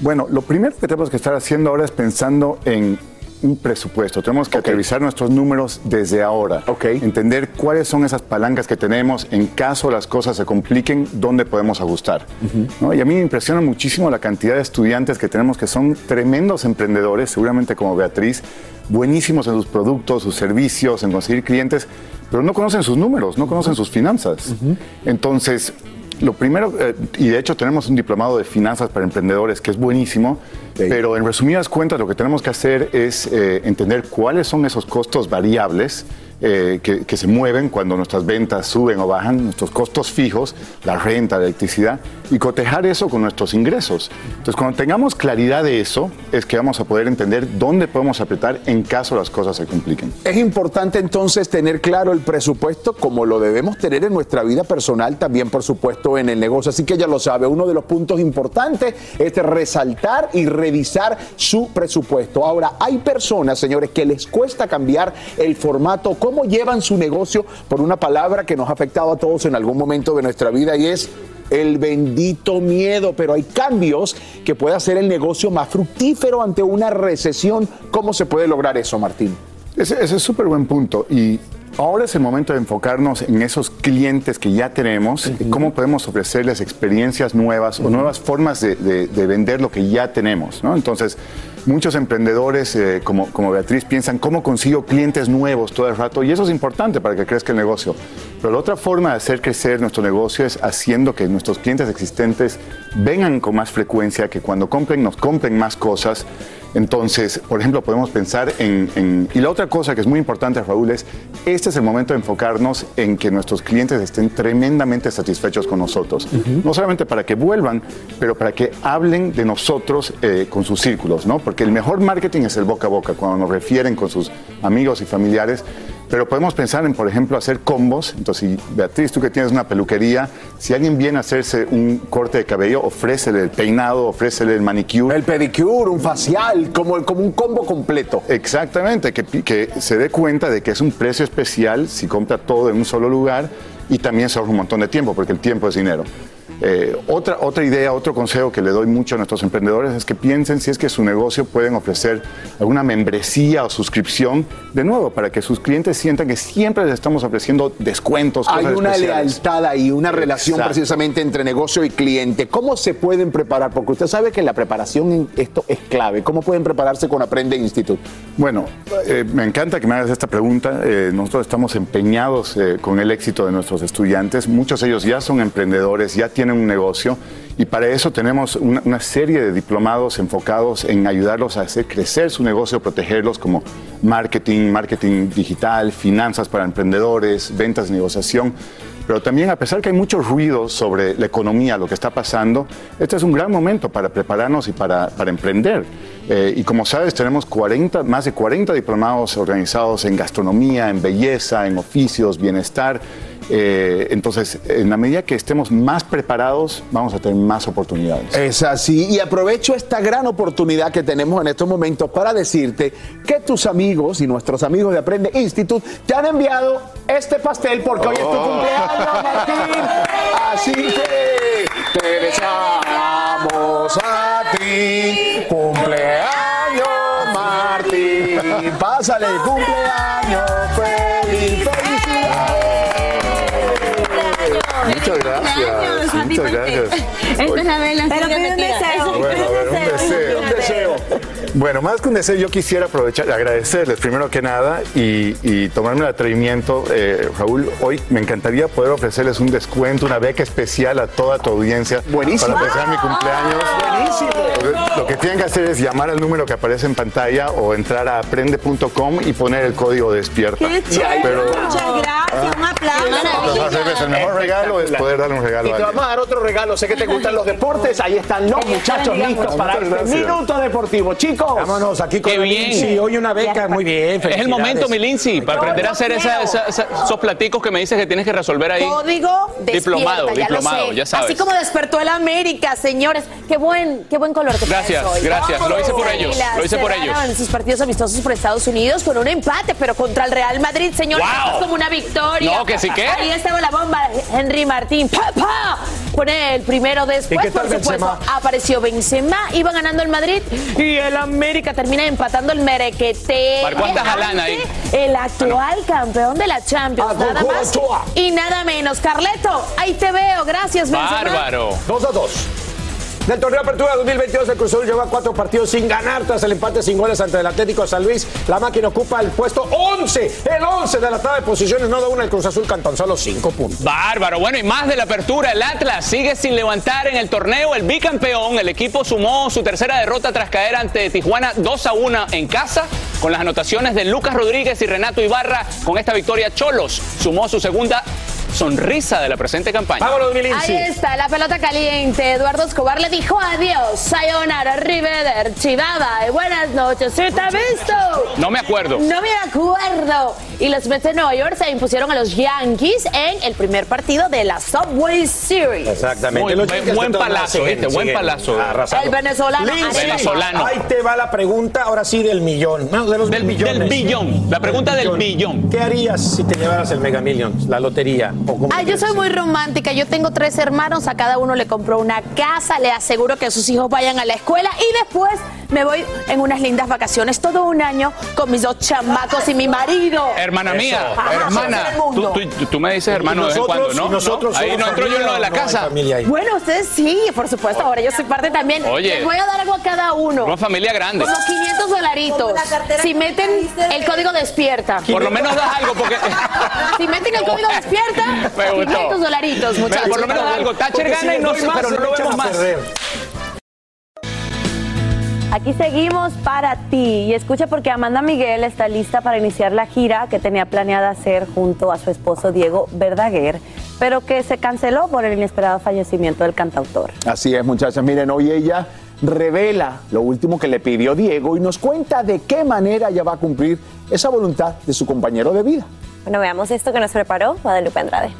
Speaker 31: Bueno, lo primero que tenemos que estar haciendo ahora es pensando en un presupuesto. Tenemos que aterrizar nuestros números desde ahora. Entender cuáles son esas palancas que tenemos en caso las cosas se compliquen, dónde podemos ajustar. ¿no? Y a mí me impresiona muchísimo la cantidad de estudiantes que tenemos que son tremendos emprendedores, seguramente como Beatriz, buenísimos en sus productos, sus servicios, en conseguir clientes, pero no conocen sus números, no conocen sus finanzas. Entonces, lo primero, eh, y de hecho tenemos un diplomado de finanzas para emprendedores que es buenísimo, pero en resumidas cuentas lo que tenemos que hacer es eh, entender cuáles son esos costos variables eh, que, se mueven cuando nuestras ventas suben o bajan, nuestros costos fijos, la renta, la electricidad, y cotejar eso con nuestros ingresos. Entonces, cuando tengamos claridad de eso, es que vamos a poder entender dónde podemos apretar en caso las cosas se compliquen.
Speaker 3: Es importante entonces tener claro el presupuesto como lo debemos tener en nuestra vida personal, también por supuesto en el negocio. Así que ya lo sabe, uno de los puntos importantes es resaltar y revisar su presupuesto. Ahora, hay personas, señores, que les cuesta cambiar el formato, cómo llevan su negocio por una palabra que nos ha afectado a todos en algún momento de nuestra vida y es el bendito miedo, pero hay cambios que puede hacer el negocio más fructífero ante una recesión. ¿Cómo se puede lograr eso, Martín?
Speaker 31: Ese, ese es súper buen punto. Y ahora es el momento de enfocarnos en esos clientes que ya tenemos, y cómo podemos ofrecerles experiencias nuevas o nuevas formas de, de- de vender lo que ya tenemos. ¿no? Entonces, muchos emprendedores eh, como, como Beatriz piensan cómo consigo clientes nuevos todo el rato y eso es importante para que crezca el negocio. Pero la otra forma de hacer crecer nuestro negocio es haciendo que nuestros clientes existentes vengan con más frecuencia, que cuando compren nos compren más cosas. Entonces, por ejemplo, podemos pensar en, en- Y la otra cosa que es muy importante, Raúl, es este es el momento de enfocarnos en que nuestros clientes estén tremendamente satisfechos con nosotros. No solamente para que vuelvan, pero para que hablen de nosotros eh, con sus círculos, ¿no? Porque el mejor marketing es el boca a boca, cuando nos refieren con sus amigos y familiares. Pero podemos pensar en, por ejemplo, hacer combos. Entonces, Beatriz, tú que tienes una peluquería, si alguien viene a hacerse un corte de cabello, ofrécele el peinado, ofrécele el manicure.
Speaker 3: El pedicure, un facial, como, como un combo completo.
Speaker 31: Exactamente, que, que se dé cuenta de que es un precio especial si compra todo en un solo lugar y también se ahorra un montón de tiempo, porque el tiempo es dinero. Eh, otra, otra idea, otro consejo que le doy mucho a nuestros emprendedores es que piensen si es que su negocio pueden ofrecer alguna membresía o suscripción, de nuevo, para que sus clientes sientan que siempre les estamos ofreciendo descuentos.
Speaker 3: Hay
Speaker 31: cosas
Speaker 3: una
Speaker 31: especiales.
Speaker 3: lealtad ahí, una relación
Speaker 31: Exacto.
Speaker 3: precisamente entre negocio y cliente. ¿Cómo se pueden preparar? Porque usted sabe que la preparación en esto es clave. ¿Cómo pueden prepararse con Aprende Institute?
Speaker 31: Bueno, eh, me encanta que me hagas esta pregunta. Eh, nosotros estamos empeñados con el éxito de nuestros estudiantes. Muchos de ellos ya son emprendedores, ya tienen tienen un negocio. Y para eso tenemos una, serie de diplomados enfocados en ayudarlos a hacer crecer su negocio, protegerlos como marketing, marketing digital, finanzas para emprendedores, ventas, negociación. Pero también, a pesar que hay mucho ruido sobre la economía, lo que está pasando, este es un gran momento para prepararnos y para, para emprender. Eh, y como sabes, tenemos 40, más de 40 diplomados organizados en gastronomía, en belleza, en oficios, bienestar. Eh, entonces, en la medida que estemos más preparados, vamos a tener más oportunidades.
Speaker 3: Es así. Y aprovecho esta gran oportunidad que tenemos en estos momentos para decirte que tus amigos y nuestros amigos de Aprende Institute te han enviado este pastel porque hoy es tu cumpleaños, Martín. Así que te deseamos a ti cumpleaños, Martín. Pásale el
Speaker 31: Muchas gracias. Muchas gracias.
Speaker 32: Esta es la vela.
Speaker 30: Pero pide un deseo.
Speaker 31: Bueno, a ver, un deseo.
Speaker 3: Un deseo.
Speaker 31: Bueno, más que un deseo, yo quisiera aprovechar, agradecerles primero que nada y, y tomarme el atrevimiento, eh, Raúl, hoy me encantaría poder ofrecerles un descuento, una beca especial a toda tu audiencia
Speaker 3: Buenísimo.
Speaker 31: para empezar mi cumpleaños.
Speaker 3: Buenísimo.
Speaker 31: Lo que tienen que hacer es llamar al número que aparece en pantalla o entrar a aprende.com y poner el código despierta.
Speaker 32: Qué chévere.
Speaker 31: Pero-
Speaker 32: Muchas gracias. Aplauso.
Speaker 31: El mejor regalo es poder darle un regalo
Speaker 3: Y
Speaker 31: a
Speaker 3: te vamos a dar otro regalo. Sé que te gustan los deportes. Ahí están los muchachos listos para este minuto deportivo. Chicos.
Speaker 1: Vámonos aquí con. Lindsay. Hoy una beca, muy bien.
Speaker 33: Es el momento, mi Lindsay, para aprender a hacer esos platicos que me dices que tienes que resolver ahí.
Speaker 14: Código
Speaker 33: Diplomado,
Speaker 14: lo
Speaker 33: diplomado,
Speaker 14: sé.
Speaker 33: ya sabes.
Speaker 14: Así como despertó el América, señores. Qué buen, qué buen color te
Speaker 33: Gracias,
Speaker 14: hoy.
Speaker 33: gracias. Lo hice por ellos, lo hice por ellos.
Speaker 14: sus partidos amistosos por Estados Unidos con un empate, pero contra el Real Madrid, señores,
Speaker 33: ¡Wow!
Speaker 14: es como una victoria.
Speaker 33: No, que sí, ¿qué?
Speaker 14: Ahí estaba la bomba, Henry Martín. ¡Pa, pa! Pone el primero después,
Speaker 1: ¿Y qué tal
Speaker 14: por supuesto.
Speaker 1: Benzema?
Speaker 14: Apareció Benzema, iba ganando el Madrid y el América termina empatando el Merequete.
Speaker 33: Haaland ahí.
Speaker 14: El actual campeón de la Champions,
Speaker 1: Ah,
Speaker 14: nada más
Speaker 1: Ochoa.
Speaker 14: y nada menos. Carleto, ahí te veo. Gracias, Benzema.
Speaker 33: Bárbaro.
Speaker 1: 2 a 2. Del torneo Apertura 2022, el Cruz Azul lleva cuatro partidos sin ganar tras el empate sin goles ante el Atlético San Luis. La máquina ocupa el puesto 11, el 11 de la tabla de posiciones. No da una, el Cruz Azul cantón solo 5 puntos.
Speaker 33: Bárbaro. Bueno, y más de la apertura, el Atlas sigue sin levantar en el torneo. El bicampeón, el equipo sumó su tercera derrota tras caer ante Tijuana 2 a 1 en casa. Con las anotaciones de Lucas Rodríguez y Renato Ibarra, con esta victoria Cholos sumó su segunda sonrisa de la presente campaña.
Speaker 1: Vámonos, mi
Speaker 14: Ahí está la pelota caliente. Eduardo Escobar le dijo adiós. Sayonara, bye bye. Buenas noches. ¿Sí te ha visto?
Speaker 33: No me acuerdo.
Speaker 14: No me acuerdo. Y los Mets de Nueva York se impusieron a los Yankees en el primer partido de la Subway Series.
Speaker 1: Exactamente.
Speaker 33: Muy buen- buen palazo, ¿viste? Buen palazo.
Speaker 1: arrasando.
Speaker 14: El venezolano.
Speaker 1: Ahí te va la pregunta, ahora sí, del millón. No, de los
Speaker 33: Del,
Speaker 1: millones.
Speaker 33: del billón. La pregunta del billón.
Speaker 1: ¿Qué harías si te llevaras el Mega Millions, la lotería?
Speaker 14: Ah, yo soy muy romántica. Yo tengo tres hermanos. A cada uno le compro una casa. Le aseguro que sus hijos vayan a la escuela. Y después me voy en unas lindas vacaciones. Todo un año con mis dos chamacos y mi marido.
Speaker 33: Hermana mía,
Speaker 14: Ajá,
Speaker 33: hermana, tú,
Speaker 14: mundo.
Speaker 33: tú- tú me dices hermano de vez en cuando, ¿no?
Speaker 1: nosotros
Speaker 33: ¿No? Ahí no entro yo en lo de la
Speaker 1: no
Speaker 33: casa.
Speaker 14: Bueno, ustedes sí, por supuesto. Ahora yo soy parte también.
Speaker 33: Oye.
Speaker 14: Les voy a dar algo a cada uno.
Speaker 33: Una familia grande.
Speaker 14: Como 500 dolaritos. Si meten el código despierta.
Speaker 33: Por lo menos das algo porque...
Speaker 14: Si meten el código despierta,
Speaker 33: Me gustó.
Speaker 14: 500 dolaritos,
Speaker 33: Me-
Speaker 14: muchachos.
Speaker 33: por lo menos algo. Thatcher
Speaker 1: Porque si
Speaker 33: gana y no
Speaker 1: más,
Speaker 33: pero no lo vemos más.
Speaker 2: Aquí seguimos para ti. Y escucha porque Amanda Miguel está lista para iniciar la gira que tenía planeada hacer junto a su esposo Diego Verdaguer, pero que se canceló por el inesperado fallecimiento del cantautor.
Speaker 3: Así es, muchachas. Miren, hoy ella revela lo último que le pidió Diego y nos cuenta de qué manera ella va a cumplir esa voluntad de su compañero de vida.
Speaker 34: Bueno, veamos esto que nos preparó Guadalupe Andrade.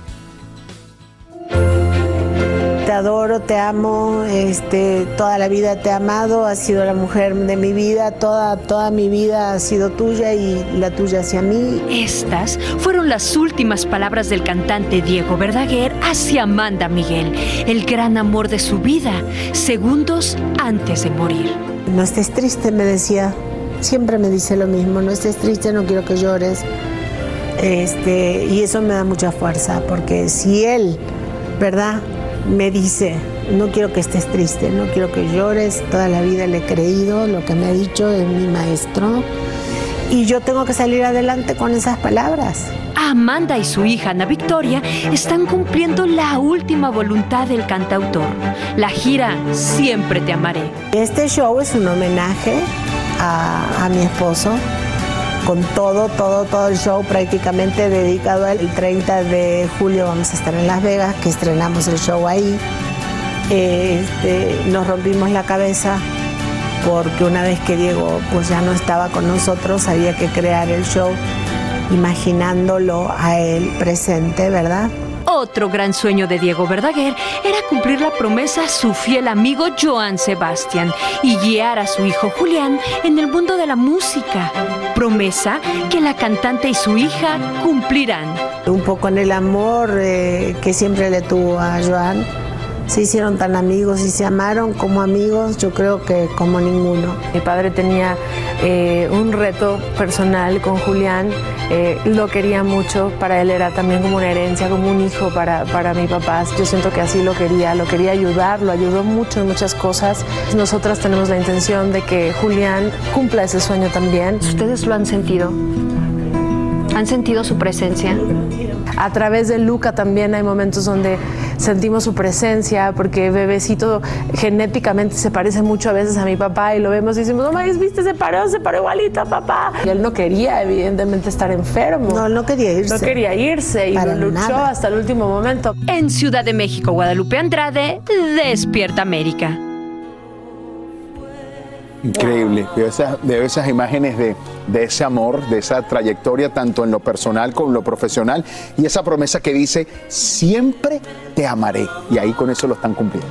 Speaker 26: Te adoro, te amo, este, toda la vida te he amado, has sido la mujer de mi vida, toda, toda mi vida ha sido tuya y la tuya hacia mí.
Speaker 35: Estas fueron las últimas palabras del cantante Diego Verdaguer hacia Amanda Miguel, el gran amor de su vida, segundos antes de morir.
Speaker 26: No estés triste, me decía, siempre me dice lo mismo, no estés triste, no quiero que llores. Este, y eso me da mucha fuerza, porque si él, ¿verdad? Me dice, no quiero que estés triste, no quiero que llores, toda la vida le he creído, lo que me ha dicho es mi maestro, y yo tengo que salir adelante con esas palabras.
Speaker 22: Amanda y su hija Ana Victoria están cumpliendo la última voluntad del cantautor. La gira Siempre te amaré.
Speaker 26: Este show es un homenaje a, a mi esposo, con todo, todo, todo el show prácticamente dedicado a él. El 30 de julio vamos a estar en Las Vegas, que estrenamos el show ahí. Este, nos rompimos la cabeza porque una vez que Diego pues ya no estaba con nosotros, había que crear el show imaginándolo a él presente, ¿verdad?
Speaker 22: Otro gran sueño de Diego Verdaguer era cumplir la promesa a su fiel amigo Joan Sebastián y guiar a su hijo Julián en el mundo de la música. Promesa que la cantante y su hija cumplirán.
Speaker 26: Un poco en el amor eh, que siempre le tuvo a Joan. Se hicieron tan amigos y se amaron como amigos, yo creo que como ninguno.
Speaker 36: Mi padre tenía eh, un reto personal con Julián, eh, lo quería mucho, para él era también como una herencia, como un hijo para, para mi papá. Yo siento que así lo quería, lo quería ayudar, lo ayudó mucho en muchas cosas. Nosotras tenemos la intención de que Julián cumpla ese sueño también.
Speaker 37: ¿Ustedes lo han sentido? ¿Han sentido su presencia?
Speaker 36: A través de Luca también hay momentos donde sentimos su presencia, porque bebecito genéticamente se parece mucho a veces a mi papá y lo vemos y decimos, no me viste, se paró, se paró igualito a papá. Y él no quería, evidentemente, estar enfermo.
Speaker 26: No, no quería irse.
Speaker 36: No quería irse y
Speaker 26: Para
Speaker 36: luchó
Speaker 26: nada.
Speaker 36: hasta el último momento.
Speaker 22: En Ciudad de México, Guadalupe Andrade, Despierta América.
Speaker 3: Increíble. Veo esas, veo esas imágenes de, de ese amor, de esa trayectoria, tanto en lo personal como en lo profesional, y esa promesa que dice, siempre te amaré. Y ahí con eso lo están cumpliendo.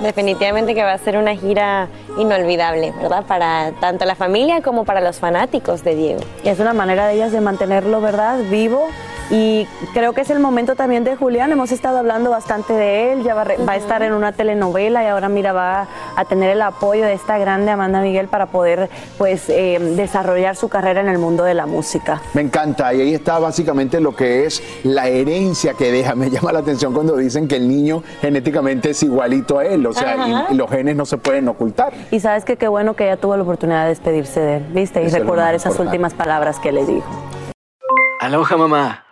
Speaker 5: Definitivamente que va a ser una gira inolvidable, ¿verdad? Para tanto la familia como para los fanáticos de Diego.
Speaker 14: Y es una manera de ellas de mantenerlo, ¿verdad? Vivo. Y creo que es el momento también de Julián. Hemos estado hablando bastante de él. Ya va, a re- va a estar en una telenovela y ahora, mira, va a tener el apoyo de esta grande Amanda Miguel para poder, pues, eh, desarrollar su carrera en el mundo de la música.
Speaker 3: Me encanta. Y ahí está básicamente lo que es la herencia que deja. Me llama la atención cuando dicen que el niño genéticamente es igualito a él. O sea, y- los genes no se pueden ocultar.
Speaker 14: Y sabes que qué bueno que ella tuvo la oportunidad de despedirse de él, ¿viste? Y
Speaker 3: Eso
Speaker 14: recordar esas
Speaker 3: importante.
Speaker 14: últimas palabras que le dijo.
Speaker 18: Aloha mamá.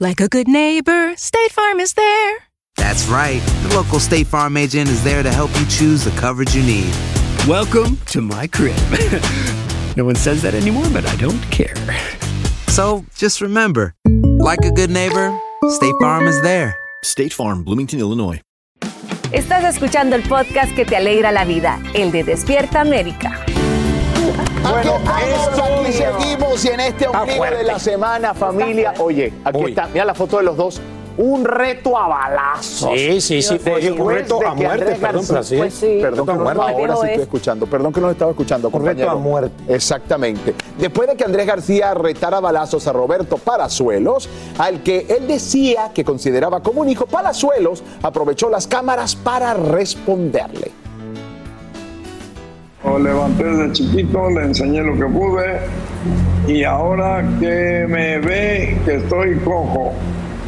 Speaker 38: Like a good neighbor, State Farm is there.
Speaker 39: That's right. The local State Farm agent is there to help you choose the coverage you need.
Speaker 40: Welcome to my crib. no one says that anymore, but I don't care.
Speaker 39: So just remember, like a good neighbor, State Farm is there.
Speaker 13: State Farm, Bloomington, Illinois.
Speaker 2: Estás escuchando el podcast que te alegra la vida, el de Despierta América.
Speaker 3: Bueno, esto seguimos y en este ombligo de la semana, familia. Oye, aquí está, mira la foto de los dos. Un reto a balazos.
Speaker 1: Sí, sí, sí. Oye, un reto a muerte, perdón,
Speaker 3: García-
Speaker 1: pero así es.
Speaker 3: Pues sí. Perdón, que no,
Speaker 1: muerte.
Speaker 3: ahora sí
Speaker 1: Es.
Speaker 3: estoy escuchando. Perdón que no lo estaba escuchando,
Speaker 1: reto a muerte.
Speaker 3: Exactamente. Después de que Andrés García retara balazos a Roberto Palazuelos, al que él decía que consideraba como un hijo, Palazuelos aprovechó las cámaras para responderle.
Speaker 41: Lo levanté desde chiquito, le enseñé lo que pude y ahora que me ve que estoy cojo,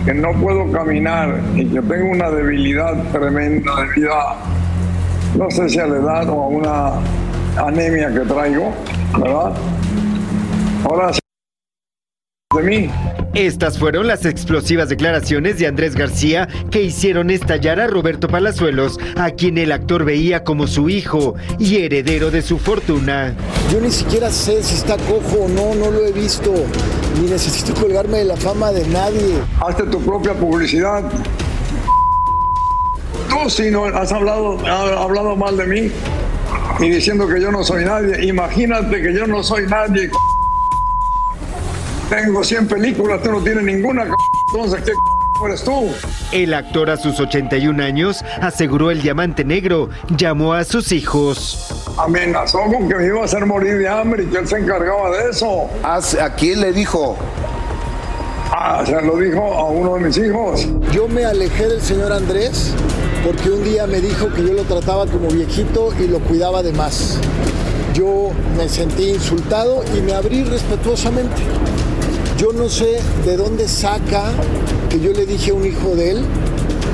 Speaker 41: que no puedo caminar y que tengo una debilidad tremenda debido a, no sé si a la edad o a una anemia que traigo, ¿verdad? Ahora mí.
Speaker 42: Estas fueron las explosivas declaraciones de Andrés García que hicieron estallar a Roberto Palazuelos, a quien el actor veía como su hijo y heredero de su fortuna.
Speaker 43: Yo ni siquiera sé si está cojo o no, no lo he visto. Ni necesito colgarme de la fama de nadie.
Speaker 41: Hazte tu propia publicidad. Tú si no has hablado, has hablado mal de mí y diciendo que yo no soy nadie. Imagínate que yo no soy nadie. Tengo 100 películas, tú no tienes ninguna. Entonces, ¿qué eres tú?
Speaker 44: El actor a sus 81 años aseguró el diamante negro, llamó a sus hijos.
Speaker 41: Amenazó con que me iba a hacer morir de hambre y que él se encargaba de eso.
Speaker 43: ¿A quién le dijo?
Speaker 41: Ah, se lo dijo a uno de mis hijos.
Speaker 43: Yo me alejé del señor Andrés porque un día me dijo que yo lo trataba como viejito y lo cuidaba de más. Yo me sentí insultado y me abrí respetuosamente. Yo no sé de dónde saca que yo le dije a un hijo de él.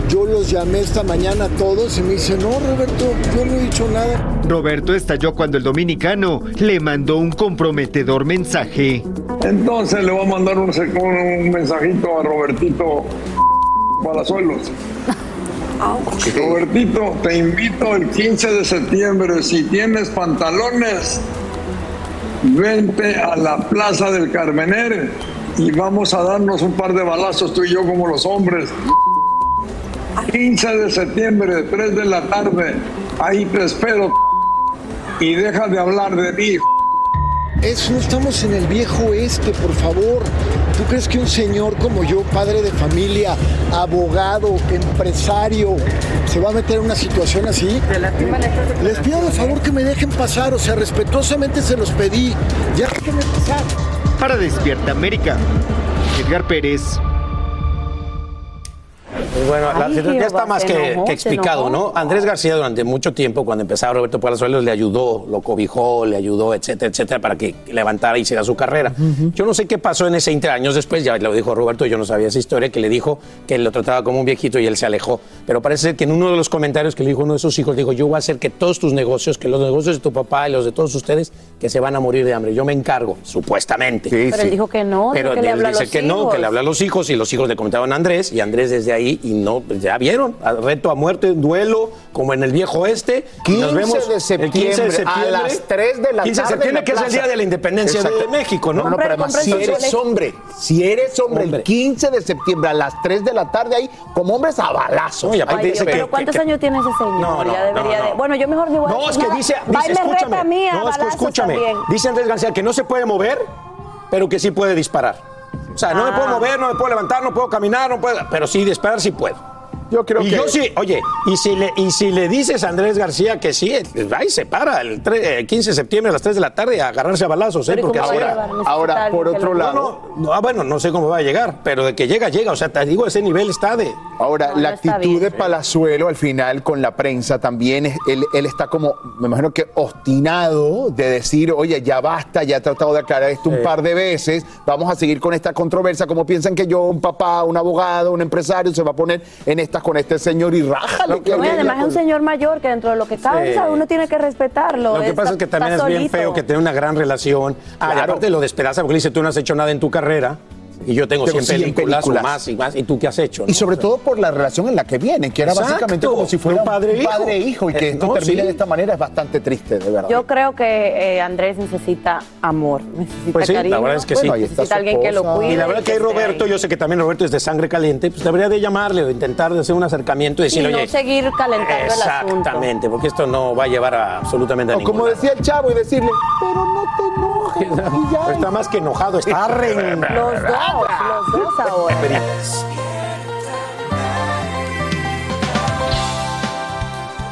Speaker 43: Yo los llamé esta mañana a todos y me dice, no, Roberto, yo no he dicho nada.
Speaker 44: Roberto estalló cuando el dominicano le mandó un comprometedor mensaje.
Speaker 41: Entonces le voy a mandar un, un mensajito a Robertito Palazuelos. Robertito, te invito el 15 de septiembre. Si tienes pantalones, vente a la Plaza del Carmener y vamos a darnos un par de balazos tú y yo como los hombres. 15 de septiembre, 3 de la tarde, ahí te espero y deja de hablar de mí.
Speaker 43: Es, no estamos en el viejo este, por favor. ¿Tú crees que un señor como yo, padre de familia, abogado, empresario, se va a meter en una situación así? Les pido de favor que me dejen pasar, o sea, respetuosamente se los pedí. Ya déjenme pasar.
Speaker 44: Para Despierta América, Edgar Pérez.
Speaker 1: Pues bueno, la situación ya está más que,
Speaker 44: enojó,
Speaker 1: que
Speaker 44: se
Speaker 1: explicado. ¿no? Andrés García durante mucho tiempo, cuando empezaba Roberto Palazuelos, le ayudó, lo cobijó, le ayudó, etcétera, etcétera, para que levantara y hiciera su carrera. Yo no sé qué pasó en ese inter, años después, ya lo dijo Roberto, yo no sabía esa historia, que le dijo que lo trataba como un viejito y él se alejó. Pero parece ser que en uno de los comentarios que le dijo uno de sus hijos, dijo, yo voy a hacer que todos tus negocios, que los negocios de tu papá y los de todos ustedes, que se van a morir de hambre. Yo me encargo, supuestamente.
Speaker 45: Pero él dijo que no,
Speaker 1: Pero
Speaker 45: que le
Speaker 1: él
Speaker 45: habla a
Speaker 1: dice que no, que le habla a los hijos y los hijos le comentaban a Andrés y Andrés desde ahí y no, pues ya vieron, reto a muerte, duelo, como en el viejo este. y
Speaker 3: 15
Speaker 1: nos vemos
Speaker 3: de
Speaker 1: el 15 de
Speaker 3: septiembre, a
Speaker 1: septiembre.
Speaker 3: las 3 de la
Speaker 1: 15 de
Speaker 3: tarde
Speaker 1: septiembre, que es el
Speaker 3: plaza.
Speaker 1: día de la independencia de
Speaker 3: Exacto.
Speaker 1: México, ¿no?
Speaker 3: No, no, pero además, si eres hombre, si eres hombre,
Speaker 1: Hombre.
Speaker 3: el 15 de septiembre a las 3 de la tarde ahí, como hombres a balazos.
Speaker 1: No, y aparte
Speaker 3: Ay,
Speaker 1: dice
Speaker 3: Dios,
Speaker 45: Pero ¿cuántos años tiene ese señor?
Speaker 1: No, no,
Speaker 45: ya debería
Speaker 1: no, no.
Speaker 45: de. Bueno, yo mejor a
Speaker 1: No, es que dice, dice escúchame. no, es que escúchame.
Speaker 45: también.
Speaker 1: Dice Andrés García que no se puede mover, pero que sí puede disparar. O sea, no me
Speaker 45: Ah.
Speaker 1: puedo mover, no me puedo levantar, no puedo caminar, no puedo, pero sí disparar sí puedo.
Speaker 3: Yo creo
Speaker 1: y
Speaker 3: que-
Speaker 1: yo sí, oye, y si, le, y si le dices a Andrés García que sí, eh, va y se para el, tre- el 15 de septiembre a las 3 de la tarde a agarrarse a balazos, ¿eh?
Speaker 45: Pero ¿y
Speaker 1: Porque
Speaker 45: cómo
Speaker 1: ahora,
Speaker 45: Ahora, por otro lo- lado-
Speaker 1: No, no, ah, bueno, no sé cómo va a llegar, pero de que llega, llega. O sea, te digo, ese nivel está de.
Speaker 3: Ahora,
Speaker 1: No,
Speaker 3: la actitud
Speaker 1: bien.
Speaker 3: de Palazuelo al final con la prensa también, es- él, él está como, me imagino que obstinado de decir, oye, ya basta, ya he tratado de aclarar esto un par de veces, vamos a seguir con esta controversia, como piensan que yo, un papá, un abogado, un empresario, se va a poner en con este señor y rájale. que
Speaker 45: además es un señor mayor que dentro de lo que cabe,
Speaker 1: Sí.
Speaker 45: uno tiene que respetarlo.
Speaker 1: Lo que
Speaker 45: Está-
Speaker 1: pasa es que también es bien
Speaker 45: solito.
Speaker 1: feo que tenga una gran relación. Ah,
Speaker 3: Claro.
Speaker 1: aparte lo despedaza porque le dice, tú no has hecho nada en tu carrera y yo tengo,
Speaker 3: Tengo
Speaker 1: 100
Speaker 3: 100
Speaker 1: películas,
Speaker 3: películas.
Speaker 1: o más y más. ¿Y tú qué has hecho?
Speaker 3: Y sobre todo por la relación en la que vienen, que era
Speaker 1: Exacto.
Speaker 3: básicamente como si fuera
Speaker 1: Un padre e
Speaker 3: un
Speaker 1: hijo.
Speaker 3: padre hijo, y que
Speaker 1: Eh,
Speaker 3: esto
Speaker 1: no,
Speaker 3: termine
Speaker 1: sí.
Speaker 3: de esta manera es bastante triste, de verdad.
Speaker 45: Yo creo que eh, Andrés necesita amor, necesita
Speaker 1: Pues sí,
Speaker 45: cariño.
Speaker 1: la verdad es que
Speaker 45: Bueno,
Speaker 1: sí.
Speaker 45: Necesita alguien que lo cuide.
Speaker 1: Y la verdad que hay. Roberto, yo sé que también Roberto es de sangre caliente, pues debería de llamarle o intentar de hacer un acercamiento y
Speaker 45: Y
Speaker 1: decirle,
Speaker 45: no
Speaker 1: oye,
Speaker 45: seguir calentando el asunto.
Speaker 1: exactamente, porque esto no va a llevar a absolutamente a
Speaker 3: O
Speaker 1: ningún
Speaker 3: como
Speaker 1: lado.
Speaker 3: decía el chavo y decirle, pero no te enojes. y ya.
Speaker 1: Pero está más que enojado, está re...
Speaker 45: Dos, los dos ahora.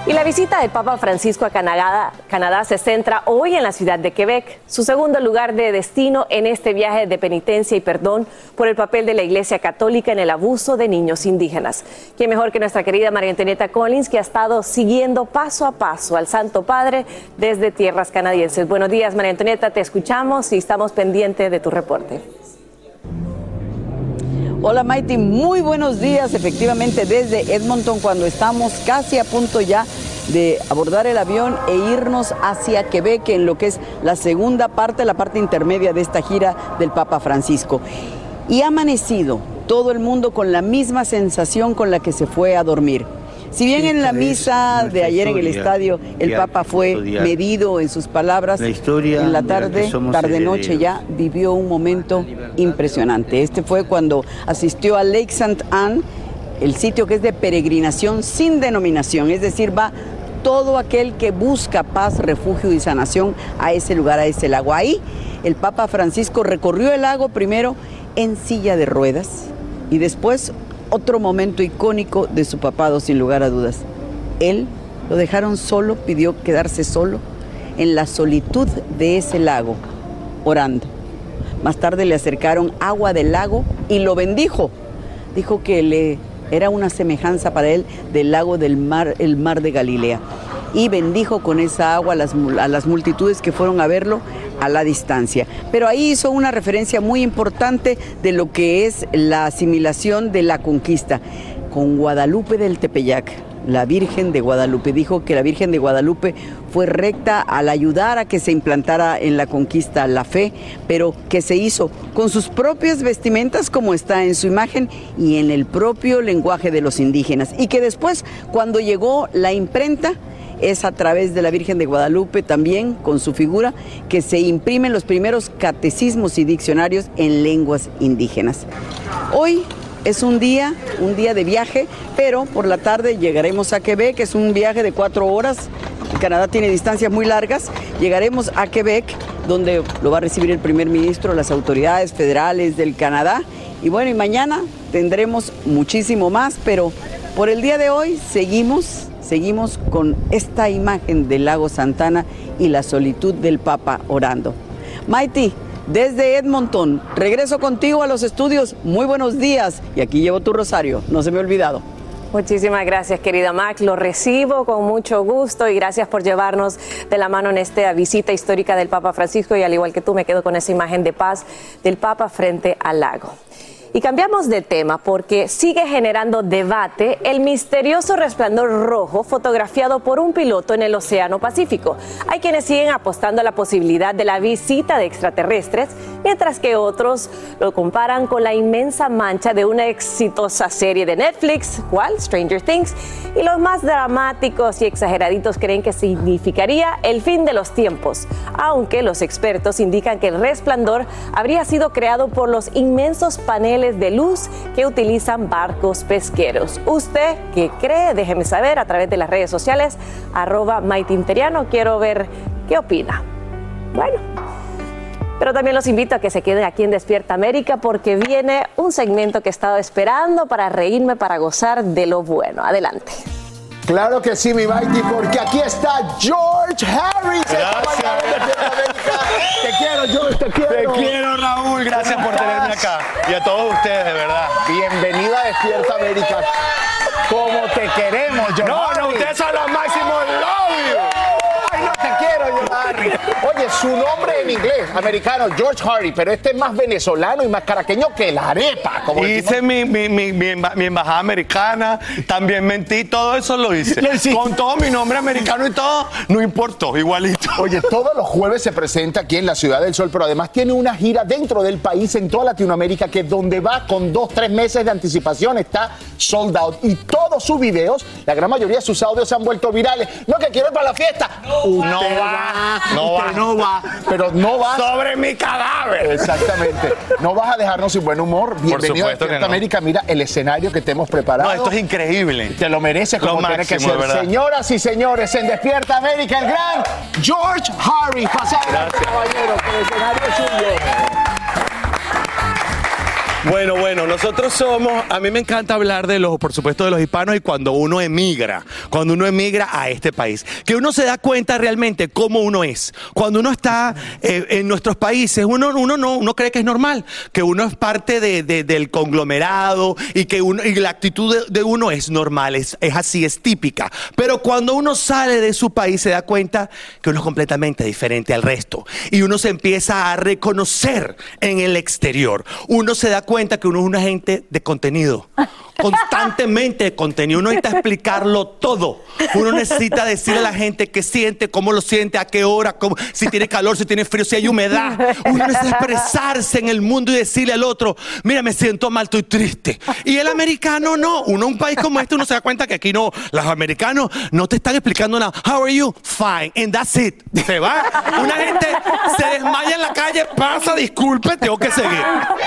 Speaker 45: Y la visita del Papa Francisco a Canadá, Canadá se centra hoy en la ciudad de Quebec, su segundo lugar de destino en este viaje de penitencia y perdón por el papel de la Iglesia Católica en el abuso de niños indígenas. ¿Quién mejor que nuestra querida María Antonieta Collins, que ha estado siguiendo paso a paso al Santo Padre desde tierras canadienses? Buenos días, María Antonieta, te escuchamos y estamos pendientes de tu reporte.
Speaker 46: Hola Maiti, muy buenos días. Efectivamente, desde Edmonton, cuando estamos casi a punto ya de abordar el avión e irnos hacia Quebec, en lo que es la segunda parte, la parte intermedia de esta gira del Papa Francisco. Y ha amanecido todo el mundo con la misma sensación con la que se fue a dormir. Si bien en la misa de ayer en el estadio el Papa fue medido en sus palabras,
Speaker 4: La historia
Speaker 46: en la tarde, tarde-noche ya vivió un momento impresionante. Este fue cuando asistió a Lake St. Anne el sitio que es de peregrinación sin denominación, es decir, va todo aquel que busca paz, refugio y sanación a ese lugar, a ese lago. Ahí el Papa Francisco recorrió el lago primero en silla de ruedas y después otro momento icónico de su papado, sin lugar a dudas. Él lo dejaron solo, pidió quedarse solo en la solitud de ese lago, orando. Más tarde le acercaron agua del lago y lo bendijo. Dijo que le era una semejanza para él del lago del mar, el mar de Galilea. Y bendijo con esa agua a las, multitudes que fueron a verlo a la distancia. Pero ahí hizo una referencia muy importante de lo que es la asimilación de la conquista con Guadalupe del Tepeyac la Virgen de Guadalupe. Dijo que la Virgen de Guadalupe fue recta al ayudar a que se implantara en la conquista la fe, pero que se hizo con sus propias vestimentas como está en su imagen y en el propio lenguaje de los indígenas. Y que después, cuando llegó la imprenta, es a través de la Virgen de Guadalupe también con su figura que se imprimen los primeros catecismos y diccionarios en lenguas indígenas. Hoy es un día, un día de viaje, pero por la tarde llegaremos a Quebec, es un viaje de cuatro horas. Canadá tiene distancias muy largas. Llegaremos a Quebec, donde lo va a recibir el primer ministro, las autoridades federales del Canadá. Y bueno, y mañana tendremos muchísimo más, pero por el día de hoy seguimos, seguimos con esta imagen del lago Santana y la solitud del Papa orando. Maiti, desde Edmonton. Regreso contigo a los estudios. Muy buenos días. Y aquí llevo tu rosario. No se me ha olvidado.
Speaker 2: Muchísimas gracias, querida Mac. Lo recibo con mucho gusto y gracias por llevarnos de la mano en esta visita histórica del Papa Francisco. Y al igual que tú, me quedo con esa imagen de paz del Papa frente al lago. Y cambiamos de tema porque sigue generando debate el misterioso resplandor rojo fotografiado por un piloto en el Océano Pacífico. Hay quienes siguen apostando a la posibilidad de la visita de extraterrestres, mientras que otros lo comparan con la inmensa mancha de una exitosa serie de Netflix, ¿cuál? Stranger Things. Y los más dramáticos y exageraditos creen que significaría el fin de los tiempos, aunque los expertos indican que el resplandor habría sido creado por los inmensos paneles de luz que utilizan barcos pesqueros. ¿Usted qué cree? Déjeme saber a través de las redes sociales, arroba maitinteriano. Quiero ver qué opina. Bueno. Pero también los invito a que se queden aquí en Despierta América porque viene un segmento que he estado esperando para reírme, para gozar de lo bueno. Adelante.
Speaker 3: Claro que sí, mi Mighty, porque aquí está George Harris. Te quiero, George, te quiero.
Speaker 47: Te quiero, Raúl. Gracias por tenerme acá. Y a todos ustedes, de verdad.
Speaker 3: Bienvenida a Despierta América. Como te queremos, George
Speaker 47: No, no, ustedes son los máximos. Love you.
Speaker 3: Ay, no te quiero, George Harry. Oye, su nombre en inglés, americano, George Hardy, pero este es más venezolano y más caraqueño que la arepa. Como
Speaker 47: hice mi, mi, mi, mi, emba- mi embajada americana, también mentí, todo eso lo hice.
Speaker 3: Lo.
Speaker 47: Con todo mi nombre americano y todo, no importó, igualito.
Speaker 3: Oye, todos los jueves se presenta aquí en la Ciudad del Sol, pero además tiene una gira dentro del país, en toda Latinoamérica, que donde va con dos, tres meses de anticipación está sold out. Y todos sus videos, la gran mayoría de sus audios se han vuelto virales. No, que quiero ir para la fiesta. Usted
Speaker 47: No va, no
Speaker 3: usted
Speaker 47: va.
Speaker 3: no va, pero no va.
Speaker 47: Sobre mi cadáver.
Speaker 3: Exactamente. No vas a dejarnos sin buen humor. Bienvenido a Despierta
Speaker 47: no.
Speaker 3: América. Mira el escenario que te hemos preparado.
Speaker 47: No, esto es increíble.
Speaker 3: Te lo mereces
Speaker 47: Lo
Speaker 3: como tiene que ser.
Speaker 47: verdad.
Speaker 3: Señoras y señores, en Despierta América, el gran George Harris. Pasa adelante, caballero, que el escenario es suyo.
Speaker 47: Bueno, bueno, nosotros somos, a mí me encanta hablar de los, por supuesto, de los hispanos y cuando uno emigra, cuando uno emigra a este país, que uno se da cuenta realmente cómo uno es. Cuando uno está eh, en nuestros países, uno, uno no, uno cree que es normal, que uno es parte de- de- del conglomerado y que uno, y la actitud de, de uno es normal, es, es así, es típica. Pero cuando uno sale de su país se da cuenta que uno es completamente diferente al resto y uno se empieza a reconocer en el exterior. Uno se da cuenta que uno es una gente de contenido. Constantemente de contenido. Uno necesita explicarlo todo. Uno necesita decirle a la gente qué siente, cómo lo siente, a qué hora, cómo- si tiene calor, si tiene frío, si hay humedad. Uno necesita expresarse en el mundo y decirle al otro, mira, me siento mal, estoy triste. Y el americano no. Uno, un país como este, uno se da cuenta que aquí no, los americanos no te están explicando nada. How are you? Fine. And that's it. Se va. Una gente se desmaya en la calle, pasa, disculpe, tengo que seguir.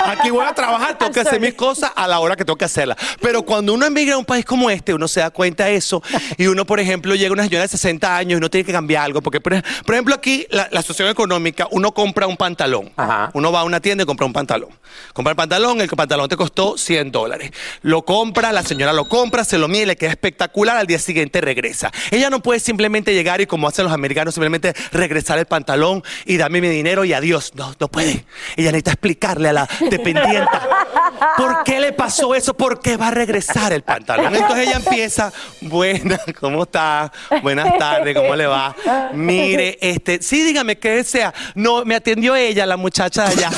Speaker 47: Aquí voy a trabajar, tengo que hacer mis cosas a la hora que tengo que hacerlas. Pero cuando uno emigra a un país como este, uno se da cuenta de eso y uno, por ejemplo, llega a una señora de 60 años y uno tiene que cambiar algo. Porque, por, ej- por ejemplo, aquí la, la situación económica, uno compra un pantalón. Uno va a una tienda y compra un pantalón. Compra el pantalón, el pantalón te costó 100 dólares. Lo compra, la señora lo compra, se lo mide, le queda espectacular, al día siguiente regresa. Ella no puede simplemente llegar y como hacen los americanos, simplemente regresar el pantalón y darme mi dinero y adiós. No, no puede. Ella necesita explicarle a la dependienta por qué le pasó eso, por qué va a regresar el pantalón. Entonces ella empieza, buena, ¿cómo está? Buenas tardes, ¿cómo le va? Mire, este, sí, dígame qué desea. No, me atendió ella, la muchacha de allá.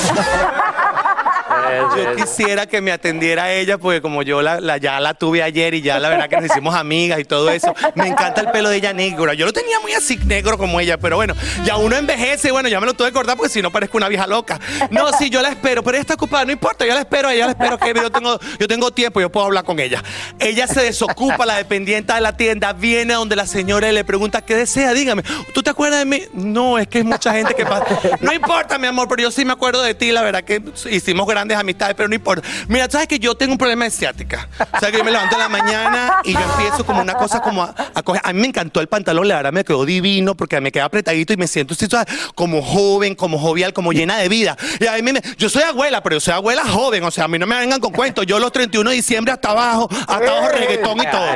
Speaker 47: Yo quisiera que me atendiera ella, porque como yo la, la- ya la tuve ayer y ya la verdad que nos hicimos amigas y todo eso, me encanta el pelo de ella negro. Yo lo tenía muy así negro como ella, pero bueno, ya uno envejece y bueno, ya me lo tuve que cortar porque si no parezco una vieja loca. No, sí, yo la espero, pero ella está ocupada, no importa, yo la espero, ella la espero, que yo tengo, yo tengo tiempo, yo puedo hablar con ella. Ella se desocupa, la dependiente de la tienda, viene a donde la señora y le pregunta, ¿qué desea? Dígame, ¿tú te acuerdas de mí? No, es que hay mucha gente que pasa. No importa, mi amor, pero yo sí me acuerdo de ti, la verdad que hicimos grandes amistades, pero no importa. Mira, sabes que yo tengo un problema de ciática. O sea, que yo me levanto en la mañana y yo empiezo como una cosa como a, a coger. A mí me encantó el pantalón, la verdad me quedó divino porque me queda apretadito y me siento así, como joven, como jovial, como llena de vida. Y a mí me, yo soy abuela, pero yo soy abuela joven, o sea, a mí no me vengan con cuentos. Yo los 31 de diciembre hasta abajo, hasta abajo reggaetón y todo.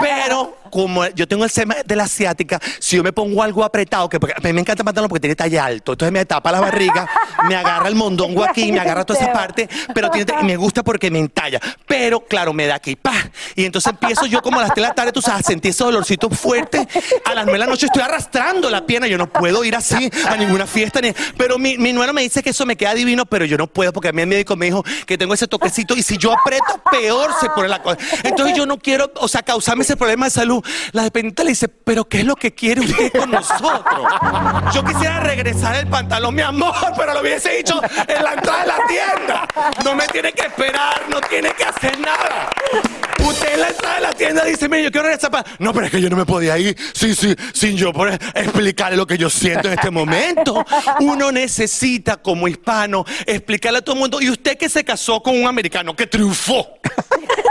Speaker 47: Pero como yo tengo el sema de la asiática, si yo me pongo algo apretado, que porque a mí me encanta el pantalón porque tiene talla alto, entonces me tapa la barriga, me agarra el mondongo aquí, me agarra toda esa parte, pero tiene, me gusta porque me entalla. Pero claro, me da aquí, pa. Y entonces empiezo yo como a las 3 de la tarde, tú sabes, a sentir ese dolorcito fuerte. A las 9 de la noche estoy arrastrando la pierna, yo no puedo ir así a ninguna fiesta. Ni, pero mi, mi nuero me dice que eso me queda divino, pero yo no puedo porque a mí el médico me dijo que tengo ese toquecito y si yo aprieto, peor se pone la cosa. Entonces yo no quiero, o sea, causarme ese problema de salud. La dependiente le dice, pero ¿qué es lo que quiere usted con nosotros? Yo quisiera regresar el pantalón, mi amor, pero lo hubiese dicho en la entrada de la tienda. No me tiene que esperar, no tiene que hacer nada. Usted en la entrada de la tienda dice, mire, yo quiero regresar para... No, pero es que yo no me podía ir sí, sí, sin yo poder explicarle lo que yo siento en este momento. Uno necesita, como hispano, explicarle a todo el mundo. Y usted que se casó con un americano que triunfó.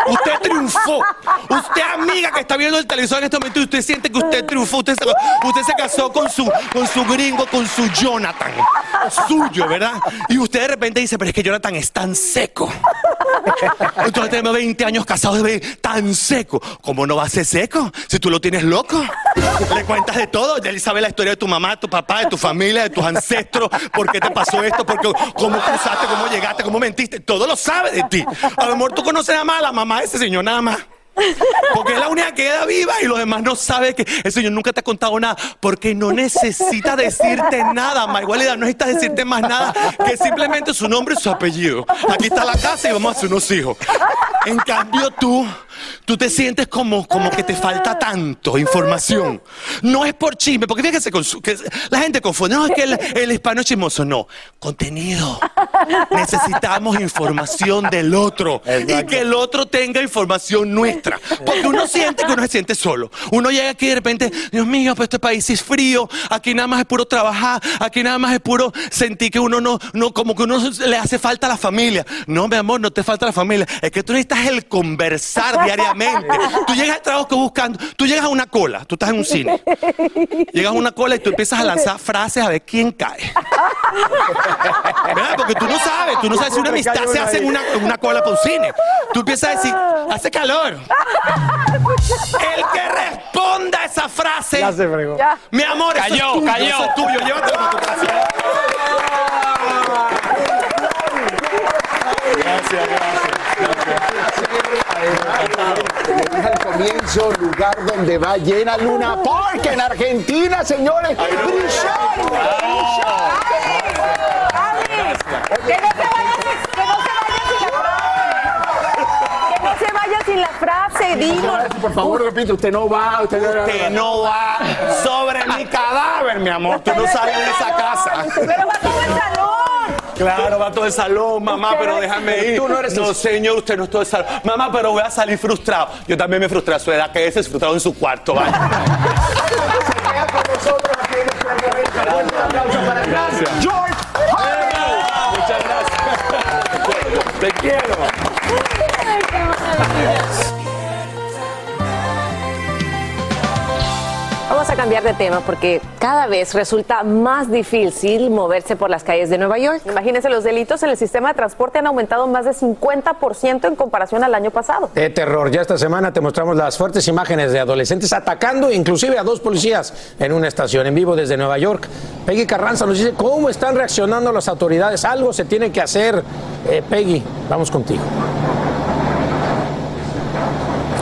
Speaker 47: Usted triunfó. Usted, amiga, que está viendo el en este momento usted siente que usted triunfó. Usted se, casó con su, con su gringo, con su Jonathan. Suyo, ¿verdad? Y usted de repente dice, pero es que Jonathan es tan seco. Entonces tenemos 20 años casados de tan seco. ¿Cómo no va a ser seco? Si tú lo tienes loco. Le cuentas de todo. Él sabe la historia de tu mamá, tu papá, de tu familia, de tus ancestros. ¿Por qué te pasó esto? Porque, ¿Cómo cruzaste? ¿Cómo llegaste? ¿Cómo mentiste? Todo lo sabe de ti. A lo mejor tú conoces nada más a la mamá de ese señor, nada más. Porque es la única que queda viva y los demás no saben que el Señor nunca te ha contado nada. Porque no necesita decirte nada, ma. Igualdad, no necesita decirte más nada que simplemente su nombre y su apellido. Aquí está la casa y vamos a hacer unos hijos. En cambio, tú, tú te sientes como, como que te falta tanto información. No es por chisme, porque su- que la gente confunde. No, es que el, el hispano es chismoso. No, contenido. Necesitamos información del otro y que el otro tenga información nuestra. Porque uno siente que uno se siente solo. Uno llega aquí y de repente, Dios mío, pues este país es frío, aquí nada más es puro trabajar, aquí nada más es puro sentir que uno no, no, como que uno le hace falta a la familia. No, mi amor, no te falta la familia. Es que tú necesitas el conversar diariamente. Tú llegas al trabajo buscando, tú llegas a una cola, tú estás en un cine. Llegas a una cola y tú empiezas a lanzar frases a ver quién cae. ¿Verdad? Porque tú no sabes, tú no sabes si una amistad se hace en una, una cola para un cine. Tú empiezas a decir, hace calor. El que responda a esa frase.
Speaker 1: Ya se fregó.
Speaker 47: Mi amor, eso
Speaker 1: Cayó,
Speaker 47: es tuyo,
Speaker 1: cayó.
Speaker 47: eso es tuyo, llévatelo para tu casa.
Speaker 3: Gracias, gracias. al comienzo, lugar donde va llena Luna Park en Argentina, señores. Brillante,
Speaker 45: Que no se vaya que no se vaya sin la frase. Que no la frase, dino.
Speaker 3: Por favor, repite, usted no va, usted no
Speaker 47: Usted no va sobre mi cadáver, mi amor. Tú no sales de esa casa.
Speaker 45: Pero va todo el salón.
Speaker 47: Claro, va todo el salón, mamá, pero déjame ir.
Speaker 3: Tú no eres
Speaker 47: No, señor, usted no es todo el salón. Mamá, pero voy a salir frustrado. Yo también me frustré a su edad, que ese es frustrado en su cuarto, vaya.
Speaker 3: Gracias. George
Speaker 47: Muchas gracias. Te quiero.
Speaker 2: Vamos a cambiar de tema porque cada vez resulta más difícil moverse por las calles de Nueva York.
Speaker 4: Imagínense, los delitos en el sistema de transporte han aumentado más de 50% en comparación al año pasado.
Speaker 1: De terror, ya esta semana te mostramos las fuertes imágenes de adolescentes atacando inclusive a dos policías en una estación en vivo desde Nueva York. Peggy Carranza nos dice cómo están reaccionando las autoridades. Algo se tiene que hacer. Eh, Peggy, vamos contigo.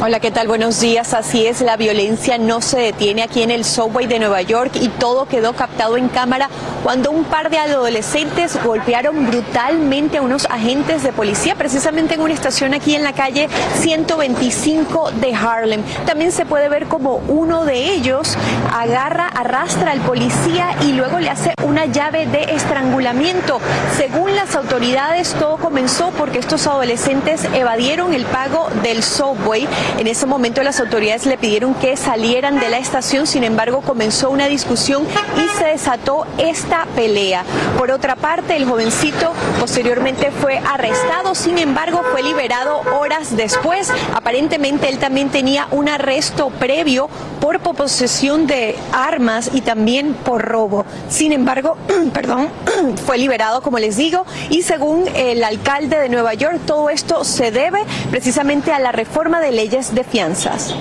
Speaker 48: Hola, ¿qué tal? Buenos días. Así es, la violencia no se detiene aquí en el subway de Nueva York y todo quedó captado en cámara cuando un par de adolescentes golpearon brutalmente a unos agentes de policía, precisamente en una estación aquí en la calle 125 de Harlem. También se puede ver como uno de ellos agarra, arrastra al policía y luego le hace una llave de estrangulamiento. Según las autoridades, todo comenzó porque estos adolescentes evadieron el pago del subway en ese momento las autoridades le pidieron que salieran de la estación, sin embargo comenzó una discusión y se desató esta pelea. Por otra parte, el jovencito posteriormente fue arrestado, sin embargo fue liberado horas después. Aparentemente él también tenía un arresto previo por posesión de armas y también por robo. Sin embargo, perdón, fue liberado, como les digo, y según el alcalde de Nueva York, todo esto se debe precisamente a la reforma de leyes de fianzas.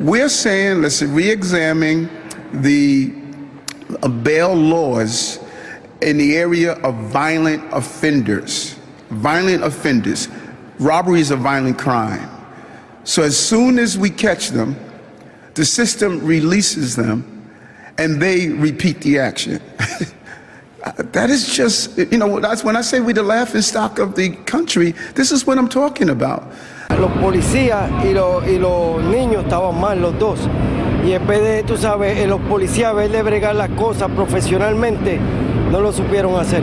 Speaker 49: We're saying let's re-examine the uh, bail laws in the area of violent offenders. Violent offenders. Robbery is a violent crime. So as soon as we catch them, the system releases them and they repeat the action. that is just, you know, that's when I say we're the laughing stock of the country, this is what I'm talking about.
Speaker 50: Los policías y, los, y los niños estaban mal, los dos. Y en vez de, tú sabes, eh, los policías, en vez de bregar las cosas profesionalmente, no lo supieron hacer.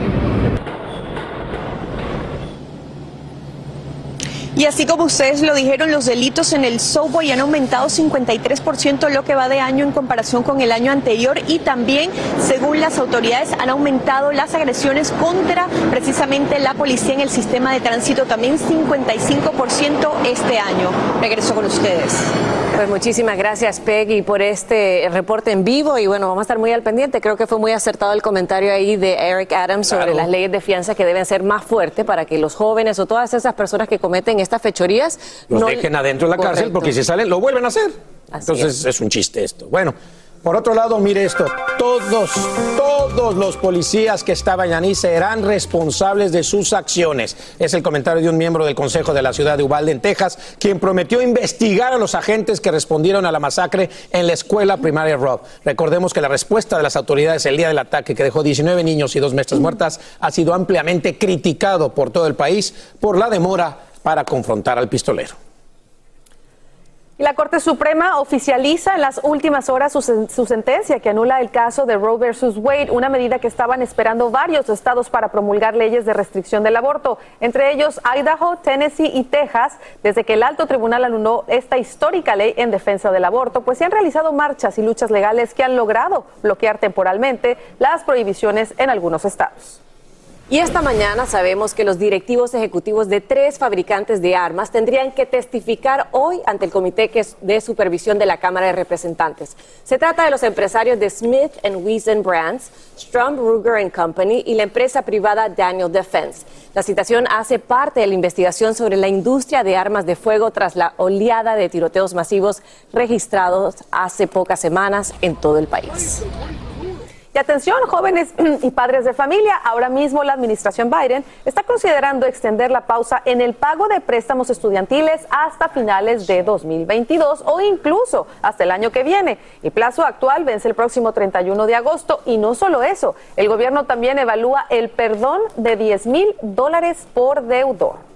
Speaker 48: Y así como ustedes lo dijeron, los delitos en el subway han aumentado 53% lo que va de año en comparación con el año anterior y también, según las autoridades, han aumentado las agresiones contra precisamente la policía en el sistema de tránsito también 55% este año. Regreso con ustedes.
Speaker 2: Pues muchísimas gracias Peggy por este reporte en vivo y bueno, vamos a estar muy al pendiente. Creo que fue muy acertado el comentario ahí de Eric Adams sobre las leyes de fianza que deben ser más fuertes para que los jóvenes o todas esas personas que cometen estas fechorías
Speaker 1: Los
Speaker 2: no
Speaker 1: dejen adentro de la cárcel porque si salen lo vuelven a hacer. Entonces es. un chiste esto. Bueno, por otro lado, mire esto. Todos, todos los policías que estaban ahí serán responsables de sus acciones. Es el comentario de un miembro del Consejo de la ciudad de Uvalde, en Texas, quien prometió investigar a los agentes que respondieron a la masacre en la escuela primaria Rob. Recordemos que la respuesta de las autoridades el día del ataque, que dejó 19 niños y dos maestras muertas, ha sido ampliamente criticado por todo el país por la demora para confrontar al pistolero.
Speaker 4: Y la Corte Suprema oficializa en las últimas horas su, sen- su sentencia que anula el caso de Roe versus Wade, una medida que estaban esperando varios estados para promulgar leyes de restricción del aborto, entre ellos Idaho, Tennessee y Texas, desde que el alto tribunal anuló esta histórica ley en defensa del aborto, pues se han realizado marchas y luchas legales que han logrado bloquear temporalmente las prohibiciones en algunos estados.
Speaker 2: Y esta mañana sabemos que los directivos ejecutivos de tres fabricantes de armas tendrían que testificar hoy ante el Comité de Supervisión de la Cámara de Representantes. Se trata de los empresarios de Smith Wesson Brands, Strom Ruger Company y la empresa privada Daniel Defense. La citación hace parte de la investigación sobre la industria de armas de fuego tras la oleada de tiroteos masivos registrados hace pocas semanas en todo el país.
Speaker 4: Y atención, jóvenes y padres de familia, ahora mismo la administración Biden está considerando extender la pausa en el pago de préstamos estudiantiles hasta finales de 2022 o incluso hasta el año que viene. El plazo actual vence el próximo 31 de agosto y no solo eso, el gobierno también evalúa el perdón de 10 mil dólares por deudor.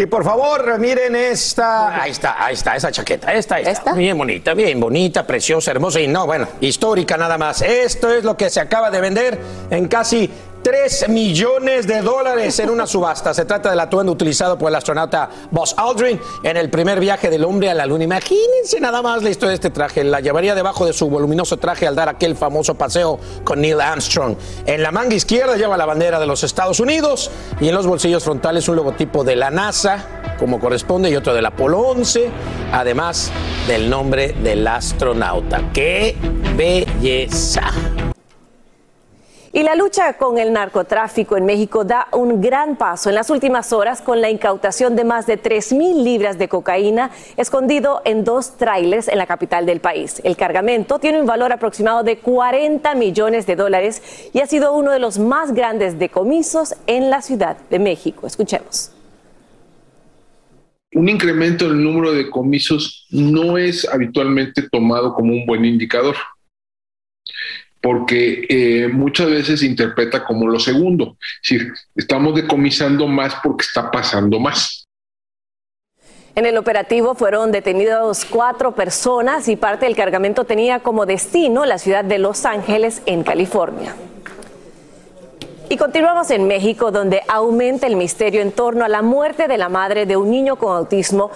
Speaker 1: Y por favor, miren esta. Ahí está, ahí está, esa chaqueta. Esta, esta. Bien bonita, bien bonita, preciosa, hermosa y no, bueno, histórica nada más. Esto es lo que se acaba de vender en casi 3 millones de dólares en una subasta. Se trata del atuendo utilizado por el astronauta Buzz Aldrin en el primer viaje del hombre a la Luna. Imagínense nada más la historia de este traje. La llevaría debajo de su voluminoso traje al dar aquel famoso paseo con Neil Armstrong. En la manga izquierda lleva la bandera de los Estados Unidos y en los bolsillos frontales un logotipo de la NASA, como corresponde, y otro del Apolo 11, además del nombre del astronauta. ¡Qué belleza!
Speaker 2: Y la lucha con el narcotráfico en México da un gran paso en las últimas horas con la incautación de más de 3.000 libras de cocaína escondido en dos trailers en la capital del país. El cargamento tiene un valor aproximado de 40 millones de dólares y ha sido uno de los más grandes decomisos en la Ciudad de México. Escuchemos.
Speaker 51: Un incremento en el número de decomisos no es habitualmente tomado como un buen indicador porque eh, muchas veces se interpreta como lo segundo. Es decir, estamos decomisando más porque está pasando más.
Speaker 2: En el operativo fueron detenidos cuatro personas y parte del cargamento tenía como destino la ciudad de Los Ángeles, en California. Y continuamos en México, donde aumenta el misterio en torno a la muerte de la madre de un niño con autismo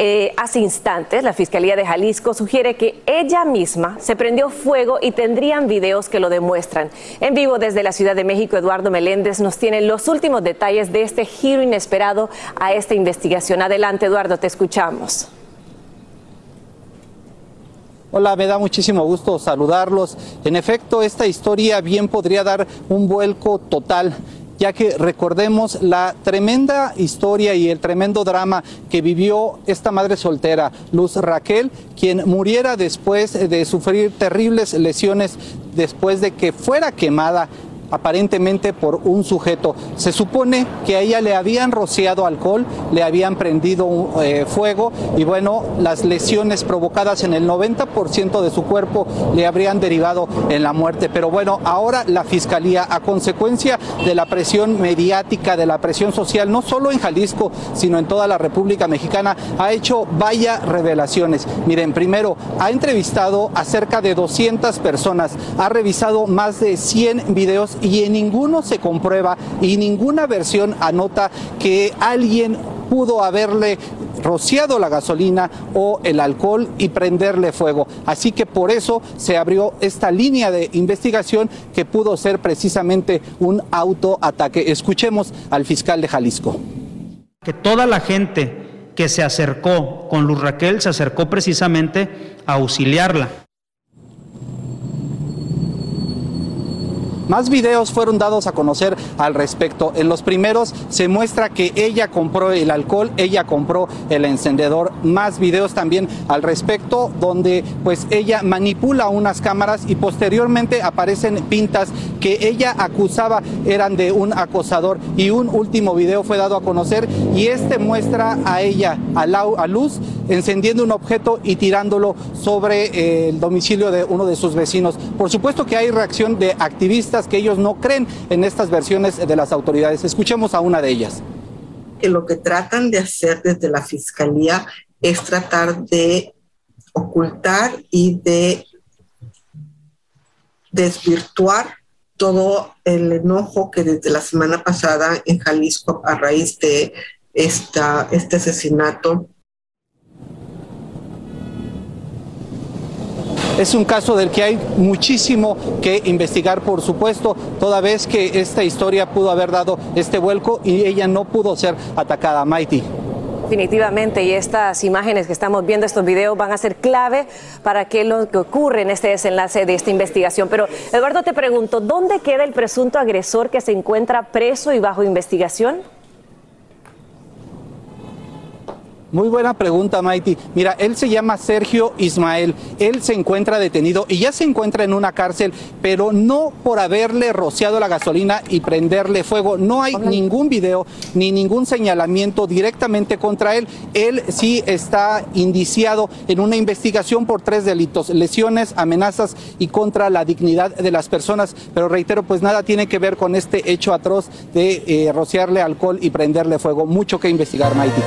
Speaker 2: eh, hace instantes, la Fiscalía de Jalisco sugiere que ella misma se prendió fuego y tendrían videos que lo demuestran. En vivo desde la Ciudad de México, Eduardo Meléndez nos tiene los últimos detalles de este giro inesperado a esta investigación. Adelante, Eduardo, te escuchamos.
Speaker 52: Hola, me da muchísimo gusto saludarlos. En efecto, esta historia bien podría dar un vuelco total ya que recordemos la tremenda historia y el tremendo drama que vivió esta madre soltera, Luz Raquel, quien muriera después de sufrir terribles lesiones después de que fuera quemada aparentemente por un sujeto. Se supone que a ella le habían rociado alcohol, le habían prendido eh, fuego y bueno, las lesiones provocadas en el 90% de su cuerpo le habrían derivado en la muerte. Pero bueno, ahora la Fiscalía, a consecuencia de la presión mediática, de la presión social, no solo en Jalisco, sino en toda la República Mexicana, ha hecho vaya revelaciones. Miren, primero, ha entrevistado a cerca de 200 personas, ha revisado más de 100 videos y en ninguno se comprueba y ninguna versión anota que alguien pudo haberle rociado la gasolina o el alcohol y prenderle fuego. Así que por eso se abrió esta línea de investigación que pudo ser precisamente un autoataque. Escuchemos al fiscal de Jalisco.
Speaker 53: Que toda la gente que se acercó con Luz Raquel se acercó precisamente a auxiliarla.
Speaker 52: Más videos fueron dados a conocer al respecto. En los primeros se muestra que ella compró el alcohol, ella compró el encendedor. Más videos también al respecto donde pues ella manipula unas cámaras y posteriormente aparecen pintas que ella acusaba eran de un acosador y un último video fue dado a conocer y este muestra a ella a, luz encendiendo un objeto y tirándolo sobre eh, el domicilio de uno de sus vecinos. Por supuesto que hay reacción de activistas que ellos no creen en estas versiones de las autoridades. Escuchemos a una de ellas.
Speaker 54: Que lo que tratan de hacer desde la fiscalía es tratar de ocultar y de desvirtuar todo el enojo que desde la semana pasada en Jalisco a raíz de esta, este asesinato
Speaker 52: Es un caso del que hay muchísimo que investigar, por supuesto, toda vez que esta historia pudo haber dado este vuelco y ella no pudo ser atacada. Mighty.
Speaker 2: Definitivamente, y estas imágenes que estamos viendo, estos videos, van a ser clave para que lo que ocurre en este desenlace de esta investigación. Pero, Eduardo, te pregunto, ¿dónde queda el presunto agresor que se encuentra preso y bajo investigación?
Speaker 52: Muy buena pregunta, Maiti. Mira, él se llama Sergio Ismael. Él se encuentra detenido y ya se encuentra en una cárcel, pero no por haberle rociado la gasolina y prenderle fuego. No hay ningún video ni ningún señalamiento directamente contra él. Él sí está indiciado en una investigación por tres delitos, lesiones, amenazas y contra la dignidad de las personas. Pero reitero, pues nada tiene que ver con este hecho atroz de eh, rociarle alcohol y prenderle fuego. Mucho que investigar, Maiti.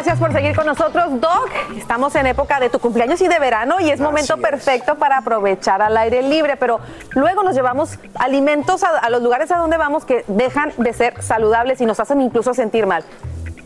Speaker 4: Gracias por seguir con nosotros, Doc. Estamos en época de tu cumpleaños y de verano y es momento perfecto para aprovechar al aire libre, pero luego nos llevamos alimentos a, a los lugares a donde vamos que dejan de ser saludables y nos hacen incluso sentir mal.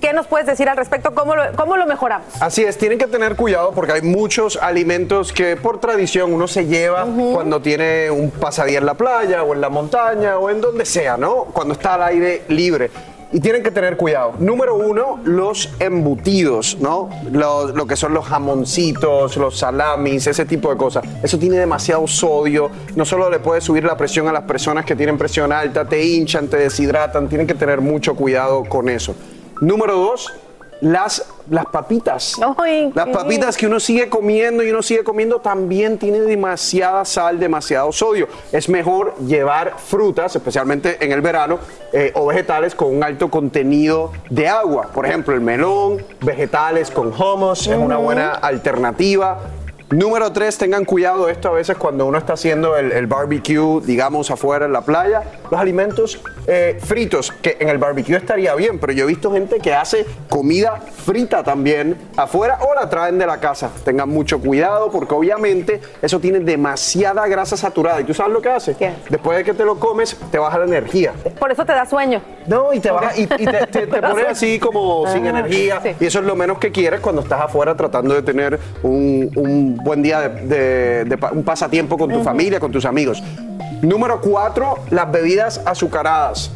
Speaker 4: ¿Qué nos puedes decir al respecto? ¿Cómo lo, cómo lo mejoramos?
Speaker 55: Así es, tienen que tener cuidado porque hay muchos alimentos que por tradición uno se lleva cuando tiene un pasadía en la playa o en la montaña o en donde sea, ¿no? Cuando está al aire libre. Y tienen que tener cuidado. Número uno, los embutidos, ¿no? Lo, que son los jamoncitos, los salamis, ese tipo de cosas. Eso tiene demasiado sodio. No solo le puede subir la presión a las personas que tienen presión alta, te hinchan, te deshidratan. Tienen que tener mucho cuidado con eso. Número dos, las, las papitas. las papitas que uno sigue comiendo y uno sigue comiendo también tienen demasiada sal, demasiado sodio. Es mejor llevar frutas, especialmente en el verano, eh, o vegetales con un alto contenido de agua. Por ejemplo, el melón, vegetales con hummus es una buena alternativa. Número tres, tengan cuidado esto a veces cuando uno está haciendo el, el barbecue, digamos, afuera en la playa. Los alimentos eh, fritos, que en el barbecue estaría bien, pero yo he visto gente que hace comida frita también afuera o la traen de la casa. Tengan mucho cuidado porque obviamente eso tiene demasiada grasa saturada. ¿Y tú sabes lo que hace? Después de que te lo comes, te baja la energía.
Speaker 4: Por eso te da sueño.
Speaker 55: No, y te baja y, y te, te- te pones así como sin
Speaker 4: Ah,
Speaker 55: energía.
Speaker 4: sí.
Speaker 55: Y eso es lo menos que quieres cuando estás afuera tratando de tener un, un buen día, de, de- de pa- un pasatiempo con tu familia, con tus amigos. Número cuatro, las bebidas azucaradas.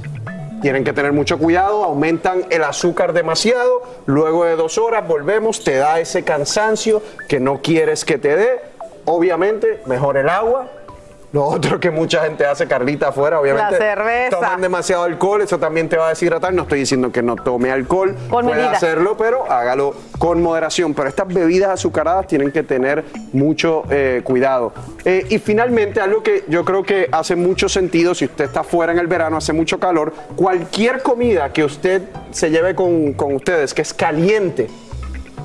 Speaker 55: Tienen que tener mucho cuidado, aumentan el azúcar demasiado, luego de dos horas volvemos, te da ese cansancio que no quieres que te dé. Obviamente, mejor el agua. Lo otro que mucha gente hace, Carlita, afuera, obviamente.
Speaker 4: La cerveza.
Speaker 55: Toman demasiado alcohol, eso también te va a deshidratar. No estoy diciendo que no tome alcohol,
Speaker 4: Con
Speaker 55: puede
Speaker 4: medida.
Speaker 55: hacerlo, pero hágalo con moderación. Pero estas bebidas azucaradas tienen que tener mucho eh, cuidado. Eh, y finalmente, algo que yo creo que hace mucho sentido, si usted está fuera en el verano, hace mucho calor, cualquier comida que usted se lleve con, con ustedes, que es caliente,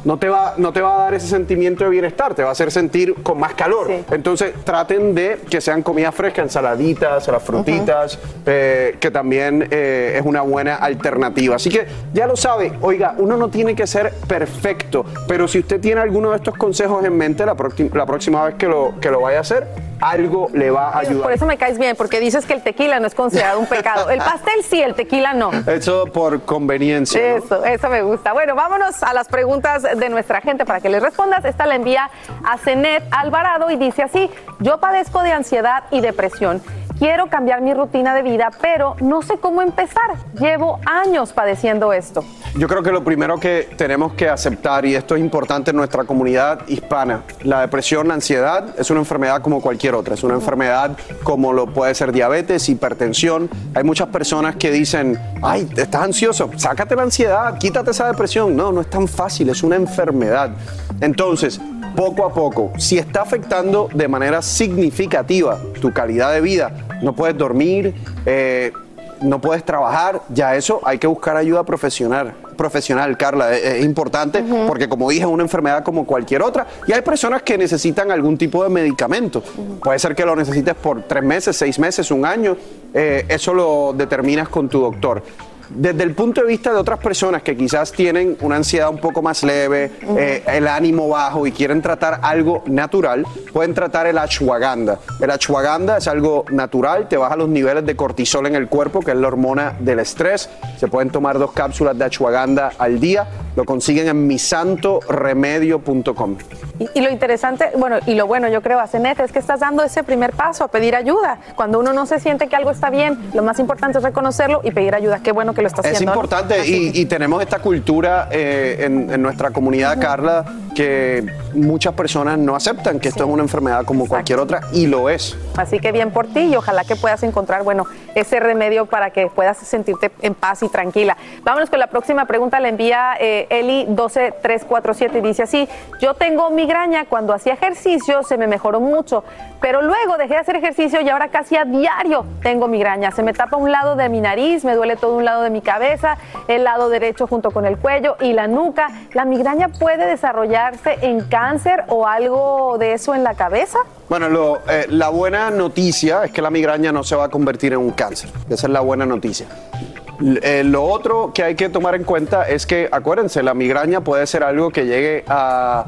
Speaker 55: no te, va, no te va a dar ese sentimiento de bienestar, te va a hacer sentir con más calor. Entonces traten de que sean comida fresca, ensaladitas, las frutitas, eh, que también eh, es una buena alternativa. Así que ya lo sabe, oiga, uno no tiene que ser perfecto, pero si usted tiene alguno de estos consejos en mente la, próxima- la próxima vez que lo, que lo vaya a hacer, algo le va a ayudar.
Speaker 4: Por eso me caes bien, porque dices que el tequila no es considerado un pecado. El pastel sí, el tequila no.
Speaker 55: Eso por conveniencia. ¿no?
Speaker 4: Eso, eso me gusta. Bueno, vámonos a las preguntas de nuestra gente para que les respondas. Esta la envía a Zenet Alvarado y dice así, yo padezco de ansiedad y depresión. Quiero cambiar mi rutina de vida, pero no sé cómo empezar. Llevo años padeciendo esto.
Speaker 55: Yo creo que lo primero que tenemos que aceptar, y esto es importante en nuestra comunidad hispana, la depresión, la ansiedad es una enfermedad como cualquier otra, es una enfermedad como lo puede ser diabetes, hipertensión. Hay muchas personas que dicen, ay, estás ansioso, sácate la ansiedad, quítate esa depresión. No, no es tan fácil, es una enfermedad. Entonces, poco a poco, si está afectando de manera significativa tu calidad de vida, no puedes dormir, eh, no puedes trabajar, ya eso hay que buscar ayuda profesional. Profesional, Carla, es, es importante porque como dije, es una enfermedad como cualquier otra y hay personas que necesitan algún tipo de medicamento. Puede ser que lo necesites por tres meses, seis meses, un año, eh, eso lo determinas con tu doctor. Desde el punto de vista de otras personas que quizás tienen una ansiedad un poco más leve, eh, el ánimo bajo y quieren tratar algo natural, pueden tratar el ashwagandha. El ashwagandha es algo natural, te baja los niveles de cortisol en el cuerpo, que es la hormona del estrés. Se pueden tomar dos cápsulas de ashwagandha al día. Lo consiguen en misantoremedio.com.
Speaker 4: Y, y lo interesante, bueno, y lo bueno yo creo, Asenet, es que estás dando ese primer paso a pedir ayuda. Cuando uno no se siente que algo está bien, lo más importante es reconocerlo y pedir ayuda. Qué bueno que lo
Speaker 55: Es importante y, y tenemos esta cultura eh, en, en nuestra comunidad, Carla, que muchas personas no aceptan que esto es una enfermedad como cualquier otra y lo es.
Speaker 4: Así que bien por ti y ojalá que puedas encontrar, bueno, ese remedio para que puedas sentirte en paz y tranquila. Vámonos con la próxima pregunta, la envía eh, Eli 12347 y dice así, yo tengo migraña, cuando hacía ejercicio se me mejoró mucho, pero luego dejé de hacer ejercicio y ahora casi a diario tengo migraña. Se me tapa un lado de mi nariz, me duele todo un lado de mi cabeza, el lado derecho junto con el cuello y la nuca. ¿La migraña puede desarrollarse en cáncer o algo de eso en la cabeza?
Speaker 55: Bueno, eh, la buena noticia es que la migraña no se va a convertir en un cáncer. Esa es la buena noticia. Eh, lo otro que hay que tomar en cuenta es que, acuérdense, la migraña puede ser algo que llegue a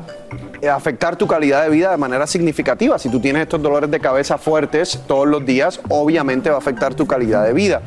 Speaker 55: afectar tu calidad de vida de manera significativa. Si tú tienes estos dolores de cabeza fuertes todos los días, obviamente va a afectar tu calidad de vida.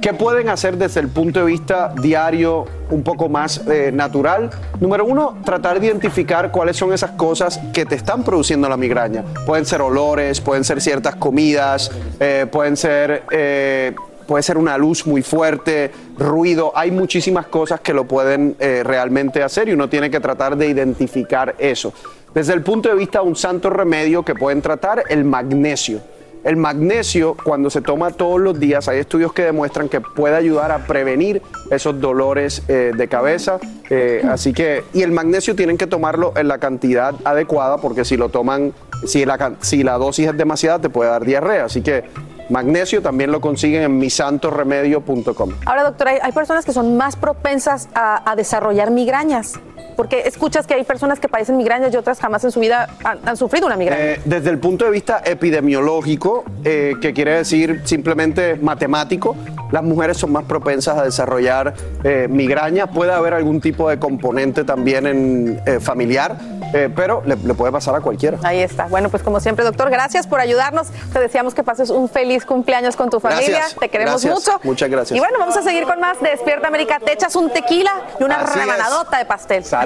Speaker 55: ¿Qué pueden hacer desde el punto de vista diario un poco más eh, natural? Número uno, tratar de identificar cuáles son esas cosas que te están produciendo la migraña. Pueden ser olores, pueden ser ciertas comidas, eh, pueden ser... Eh, puede ser una luz muy fuerte, ruido, hay muchísimas cosas que lo pueden realmente hacer y uno tiene que tratar de identificar eso. Desde el punto de vista de un santo remedio que pueden tratar, el magnesio. El magnesio, cuando se toma todos los días, hay estudios que demuestran que puede ayudar a prevenir esos dolores eh, de cabeza. Eh, así que, y el magnesio tienen que tomarlo en la cantidad adecuada, porque si lo toman, si la, si la dosis es demasiada, te puede dar diarrea. Así que Magnesio también lo consiguen en misantoremedio.com.
Speaker 4: Ahora, doctora, hay personas que son más propensas a, desarrollar migrañas. Porque escuchas que hay personas que padecen migrañas y otras jamás en su vida han, sufrido una migraña.
Speaker 55: Eh, desde el punto de vista epidemiológico, eh, que quiere decir simplemente matemático, las mujeres son más propensas a desarrollar eh, migraña. Puede haber algún tipo de componente también en, familiar, pero le, le puede pasar a cualquiera.
Speaker 4: Ahí está. Bueno, pues como siempre, doctor, gracias por ayudarnos. Te deseamos que pases un feliz cumpleaños con tu familia. Te queremos mucho.
Speaker 55: Muchas gracias.
Speaker 4: Y bueno, vamos a seguir con más de Despierta América. Te echas un tequila y una rebanadota de pastel.
Speaker 55: Salud.